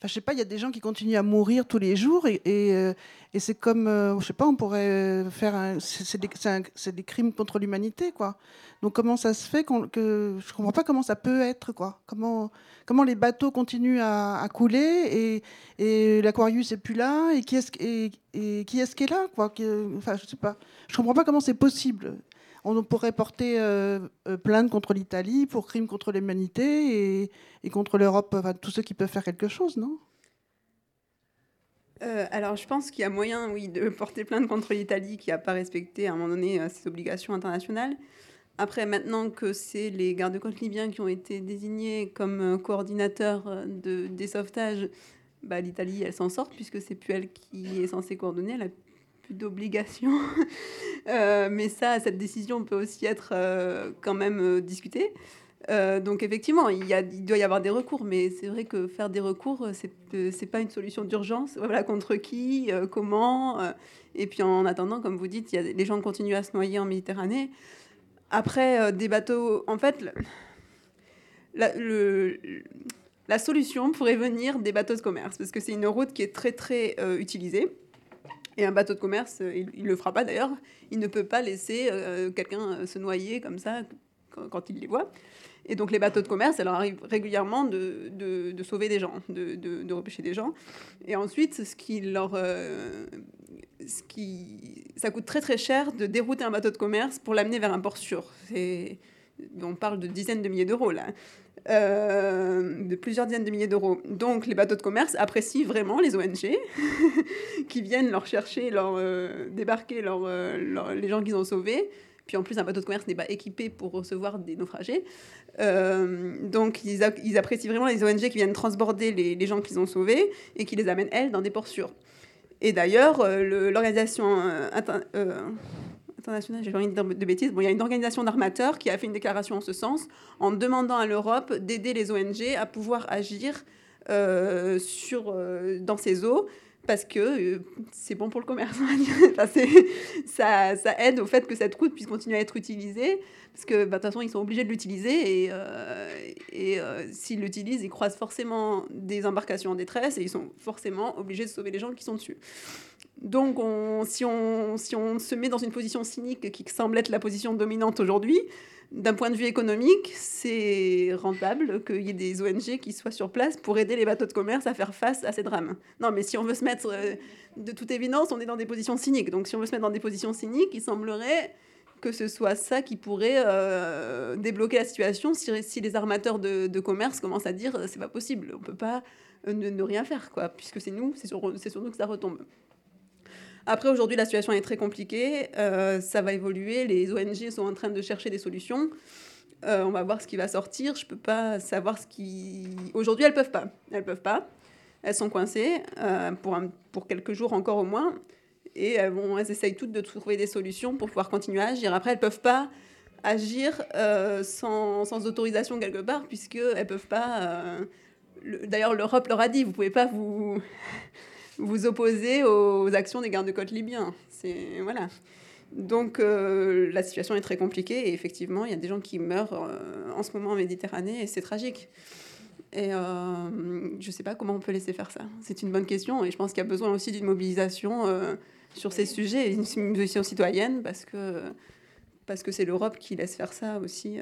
Enfin, je sais pas, il y a des gens qui continuent à mourir tous les jours et, euh, c'est comme, euh, je sais pas, on pourrait faire c'est des, crimes contre l'humanité, quoi. Donc comment ça se fait que je comprends pas comment ça peut être, quoi. Comment, comment les bateaux continuent à, couler et, l'Aquarius est plus là et qui est-ce et, qui est-ce qui est là, quoi. Enfin, je sais pas. Je comprends pas comment c'est possible on pourrait porter euh, euh, plainte contre l'Italie pour crimes contre l'humanité et, contre l'Europe, enfin, tous ceux qui peuvent faire quelque chose, non? Euh, alors, je pense qu'il y a moyen, oui, de porter plainte contre l'Italie qui n'a pas respecté à un moment donné ses obligations internationales. Après, maintenant que c'est les gardes-côtes libyens qui ont été désignés comme coordinateurs de, des sauvetages, bah, l'Italie, elle s'en sort puisque c'est plus elle qui est censée coordonner. Elle d'obligation. Euh, mais ça, cette décision peut aussi être euh, quand même euh, discutée. donc effectivement, il, y a, il, doit y avoir des recours, mais c'est vrai que faire des recours, c'est n'est pas une solution d'urgence. Voilà, contre qui, comment. et puis en attendant, comme vous dites, il y a, les gens continuent à se noyer en Méditerranée. Après, des bateaux... En fait, la, solution pourrait venir des bateaux de commerce, parce que c'est une route qui est très, très utilisée. Et un bateau de commerce, euh, il ne le fera pas d'ailleurs, il ne peut pas laisser euh, quelqu'un euh, se noyer comme ça quand, il les voit. Et donc les bateaux de commerce, ça leur arrive régulièrement de, de, sauver des gens, de, de, repêcher des gens. Et ensuite, ce qui leur... ce qui, ça coûte très très cher de dérouter un bateau de commerce pour l'amener vers un port sûr. On parle de dizaines de milliers d'euros là. Euh, de plusieurs dizaines de milliers d'euros. Donc les bateaux de commerce apprécient vraiment les ONG qui viennent leur chercher, leur euh, débarquer euh, les gens qu'ils ont sauvés. Puis en plus, un bateau de commerce n'est pas équipé pour recevoir des naufragés. donc ils, ils, apprécient vraiment les ONG qui viennent transborder les, les gens qu'ils ont sauvés et qui les amènent, elles, dans des ports sûrs. Et d'ailleurs, l'organisation j'ai de bêtises, il y a une organisation d'armateurs qui a fait une déclaration en ce sens, en demandant à l'Europe d'aider les ONG à pouvoir agir euh, euh, dans ces eaux parce que euh, c'est bon pour le commerce. ça, ça, aide au fait que cette route puisse continuer à être utilisée, parce que bah, de toute façon, ils sont obligés de l'utiliser, et, et s'ils l'utilisent, ils croisent forcément des embarcations en détresse, et ils sont forcément obligés de sauver les gens qui sont dessus. Donc, si, on, si on se met dans une position cynique qui semble être la position dominante aujourd'hui, d'un point de vue économique, c'est rentable qu'il y ait des ONG qui soient sur place pour aider les bateaux de commerce à faire face à ces drames. Non, mais si on veut se mettre, euh, de toute évidence, on est dans des positions cyniques. Donc, si on veut se mettre dans des positions cyniques, il semblerait que ce soit ça qui pourrait euh, débloquer la situation si, les armateurs de, commerce commencent à dire c'est pas possible, on peut pas euh, ne, rien faire, puisque c'est nous, c'est sur nous que ça retombe. Après, aujourd'hui, la situation est très compliquée. Euh, ça va évoluer. Les ONG sont en train de chercher des solutions. Euh, on va voir ce qui va sortir. Je peux pas savoir ce qui... Aujourd'hui, elles peuvent pas. Elles peuvent pas. Elles sont coincées euh, pour, pour quelques jours encore au moins. Et elles, elles essayent toutes de trouver des solutions pour pouvoir continuer à agir. Après, elles peuvent pas agir sans, sans, autorisation quelque part, puisqu'elles ne peuvent pas... D'ailleurs, l'Europe leur a dit, vous pouvez pas vous vous opposez aux actions des gardes-côtes libyens. C'est voilà. Donc euh, la situation est très compliquée et effectivement, il y a des gens qui meurent euh, en ce moment en Méditerranée et c'est tragique. Et euh, je ne sais pas comment on peut laisser faire ça. C'est une bonne question et je pense qu'il y a besoin aussi d'une mobilisation sur ces sujets, une mobilisation citoyenne parce que parce que c'est l'Europe qui laisse faire ça aussi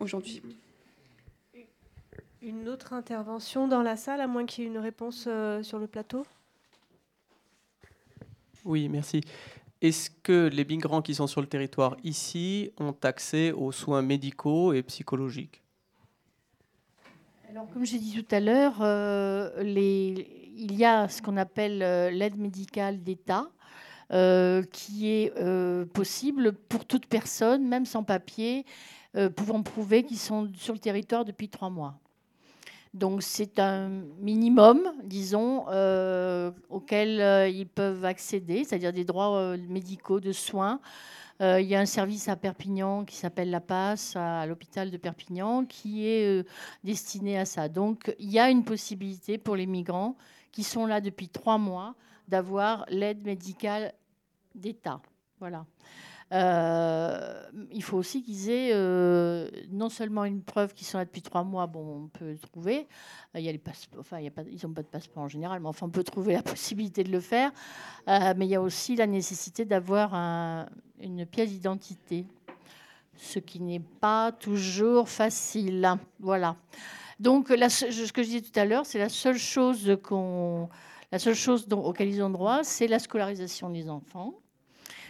aujourd'hui. Une autre intervention dans la salle, à moins qu'il y ait une réponse sur le plateau? Oui, merci. Est-ce que les migrants qui sont sur le territoire ici ont accès aux soins médicaux et psychologiques? Alors, comme j'ai dit tout à l'heure, euh, il y a ce qu'on appelle euh, l'aide médicale d'État. Euh, qui est possible pour toute personne, même sans papier, pouvant prouver qu'ils sont sur le territoire depuis trois mois. Donc c'est un minimum, disons, euh, auquel euh, ils peuvent accéder, c'est-à-dire des droits euh, médicaux de soins. il y a un service à Perpignan qui s'appelle La Passe, à, l'hôpital de Perpignan, qui est destiné à ça. Donc il y a une possibilité pour les migrants qui sont là depuis trois mois d'avoir l'aide médicale d'État. Voilà. Euh, il faut aussi qu'ils aient euh, non seulement une preuve qu'ils sont là depuis trois mois, bon, on peut trouver. Il y a les enfin, ils n'ont pas de passeport en général, mais enfin, on peut trouver la possibilité de le faire. Euh, mais il y a aussi la nécessité d'avoir une pièce d'identité, ce qui n'est pas toujours facile. Voilà. Donc, ce que je disais tout à l'heure, c'est la seule chose qu'on, la seule chose dont, auquel ils ont droit, c'est la scolarisation des enfants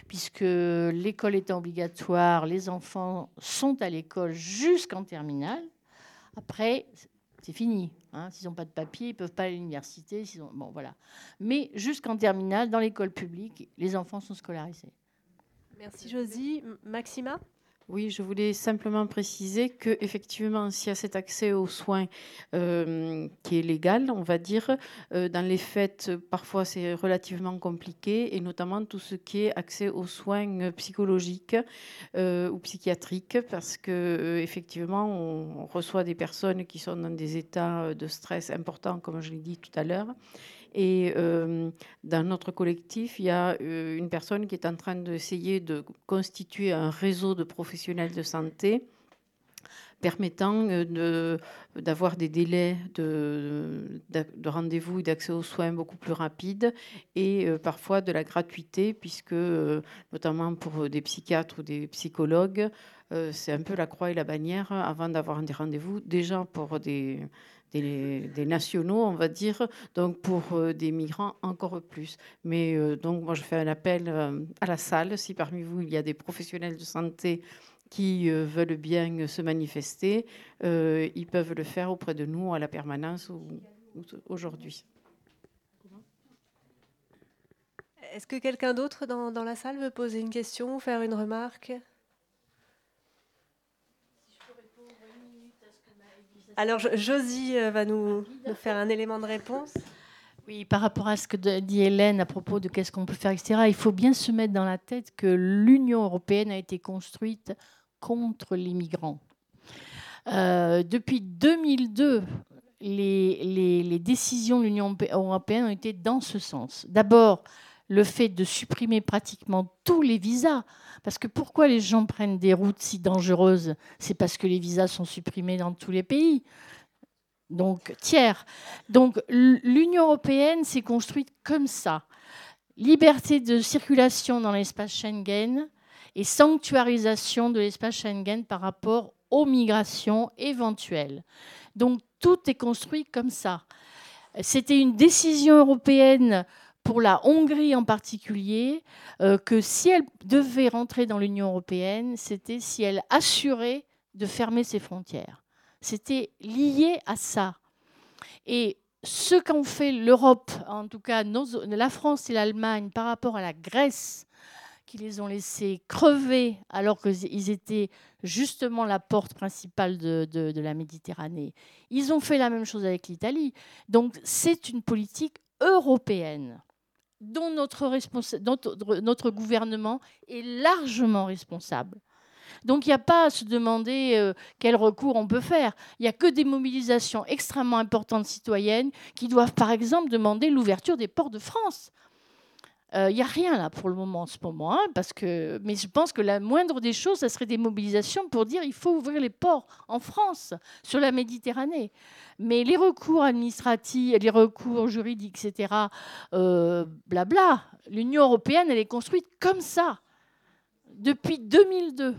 puisque l'école étant obligatoire, les enfants sont à l'école jusqu'en terminale. Après, c'est fini. Hein. S'ils n'ont pas de papier, ils ne peuvent pas aller à l'université. Bon, voilà. Mais jusqu'en terminale, dans l'école publique, les enfants sont scolarisés. Merci Josie. Maxima? Oui, je voulais simplement préciser que effectivement, s'il y a cet accès aux soins euh, qui est légal, on va dire, euh, dans les faits, parfois c'est relativement compliqué, et notamment tout ce qui est accès aux soins psychologiques euh, ou psychiatriques, parce que effectivement, on reçoit des personnes qui sont dans des états de stress importants, comme je l'ai dit tout à l'heure, et euh, dans notre collectif, il y a euh, une personne qui est en train d'essayer de constituer un réseau de professionnels de santé permettant euh, d'avoir des délais de, de rendez-vous et d'accès aux soins beaucoup plus rapides et parfois de la gratuité, puisque notamment pour des psychiatres ou des psychologues, c'est un peu la croix et la bannière avant d'avoir des rendez-vous, déjà pour des des, nationaux, on va dire, donc pour euh, des migrants encore plus. Mais euh, donc moi je fais un appel euh, à la salle, si parmi vous il y a des professionnels de santé qui veulent bien se manifester, ils peuvent le faire auprès de nous à la permanence ou, aujourd'hui. Est-ce que quelqu'un d'autre dans, dans la salle veut poser une question ou faire une remarque? Alors, Josie euh, va nous, faire un élément de réponse. Oui, par rapport à ce que dit Hélène à propos de qu'est-ce qu'on peut faire, etc., il faut bien se mettre dans la tête que l'Union européenne a été construite contre les migrants. Euh, depuis 2002, les, les décisions de l'Union européenne ont été dans ce sens. D'abord, le fait de supprimer pratiquement tous les visas. Parce que pourquoi les gens prennent des routes si dangereuses? C'est parce que les visas sont supprimés dans tous les pays. Donc, tiers. Donc, l'Union européenne s'est construite comme ça. Liberté de circulation dans l'espace Schengen et sanctuarisation de l'espace Schengen par rapport aux migrations éventuelles. Donc, tout est construit comme ça. C'était une décision européenne pour la Hongrie en particulier, euh, que si elle devait rentrer dans l'Union européenne, c'était si elle assurait de fermer ses frontières. C'était lié à ça. Et ce qu'ont fait l'Europe, en tout cas la France et l'Allemagne par rapport à la Grèce, qui les ont laissés crever alors qu'ils étaient justement la porte principale de, la Méditerranée. Ils ont fait la même chose avec l'Italie. Donc c'est une politique européenne dont notre, gouvernement est largement responsable. Donc il n'y a pas à se demander euh, quel recours on peut faire. Il n'y a que des mobilisations extrêmement importantes citoyennes qui doivent par exemple demander l'ouverture des ports de France. Il euh, n'y a rien là pour le moment en ce moment, hein, parce que, mais je pense que la moindre des choses, ça serait des mobilisations pour dire il faut ouvrir les ports en France, sur la Méditerranée. Mais les recours administratifs, les recours juridiques, etc., euh, blabla, l'Union européenne, elle est construite comme ça, depuis 2002.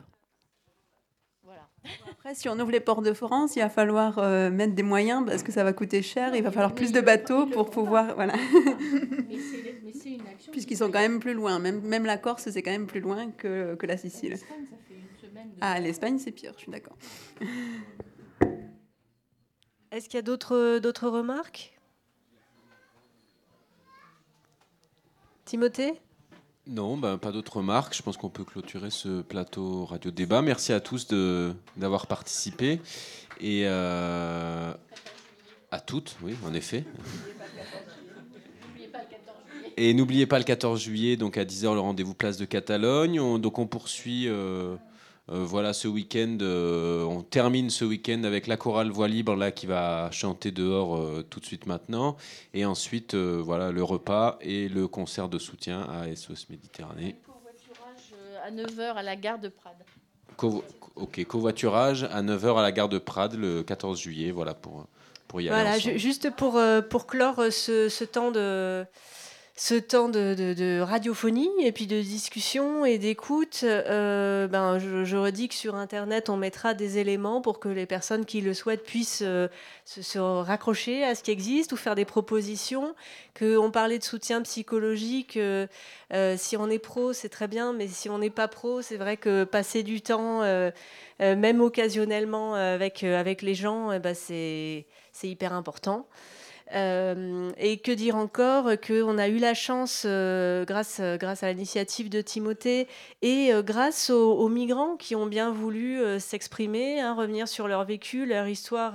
Après, si on ouvre les ports de France, il va falloir euh, mettre des moyens parce que ça va coûter cher. Il va falloir plus de bateaux pour pouvoir. Voilà. Puisqu'ils sont quand même plus loin. Même, même la Corse, c'est quand même plus loin que, que la Sicile. Ah, l'Espagne, c'est pire, je suis d'accord. Est-ce qu'il y a d'autres remarques? Timothée? Non, ben, pas d'autres remarques. Je pense qu'on peut clôturer ce plateau radio débat. Merci à tous d'avoir participé. Et euh, à toutes, oui, en effet. Et n'oubliez pas le 14 juillet, donc à 10h, le rendez-vous place de Catalogne. donc on poursuit. Euh, euh, voilà, ce week-end, euh, on termine ce week-end avec la chorale Voix Libre là qui va chanter dehors euh, tout de suite maintenant, et ensuite voilà le repas et le concert de soutien à SOS Méditerranée. à 9h à la gare de Prades. Co- ok, covoiturage à 9h à la gare de Prades le 14 juillet, voilà, pour, pour y aller Voilà, ensemble. juste pour, euh, pour clore ce, ce temps de ce temps de, de- radiophonie et puis de discussion et d'écoute, euh, ben, je, je redis que sur Internet, on mettra des éléments pour que les personnes qui le souhaitent puissent euh, se, raccrocher à ce qui existe ou faire des propositions. Que on parlait de soutien psychologique. euh, si on est pro, c'est très bien, mais si on n'est pas pro, c'est vrai que passer du temps, même occasionnellement, avec, avec les gens, eh ben, c'est hyper important. Euh, et que dire encore qu'on a eu la chance, euh, grâce, grâce à l'initiative de Timothée et euh, grâce aux, migrants qui ont bien voulu s'exprimer, hein, revenir sur leur vécu, leur histoire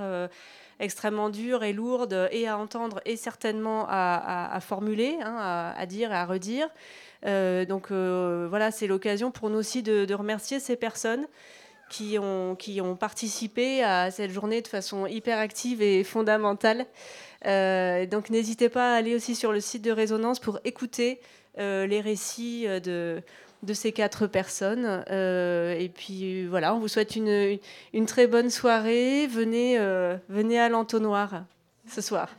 extrêmement dure et lourde, et à entendre et certainement à, formuler, hein, à, dire et à redire. Donc voilà, c'est l'occasion pour nous aussi de remercier ces personnes qui ont, qui ont participé à cette journée de façon hyper active et fondamentale. Euh, donc n'hésitez pas à aller aussi sur le site de Résonance pour écouter euh, les récits euh, de, de ces quatre personnes. Et puis voilà, on vous souhaite une, une très bonne soirée. Venez, venez à l'entonnoir ce soir.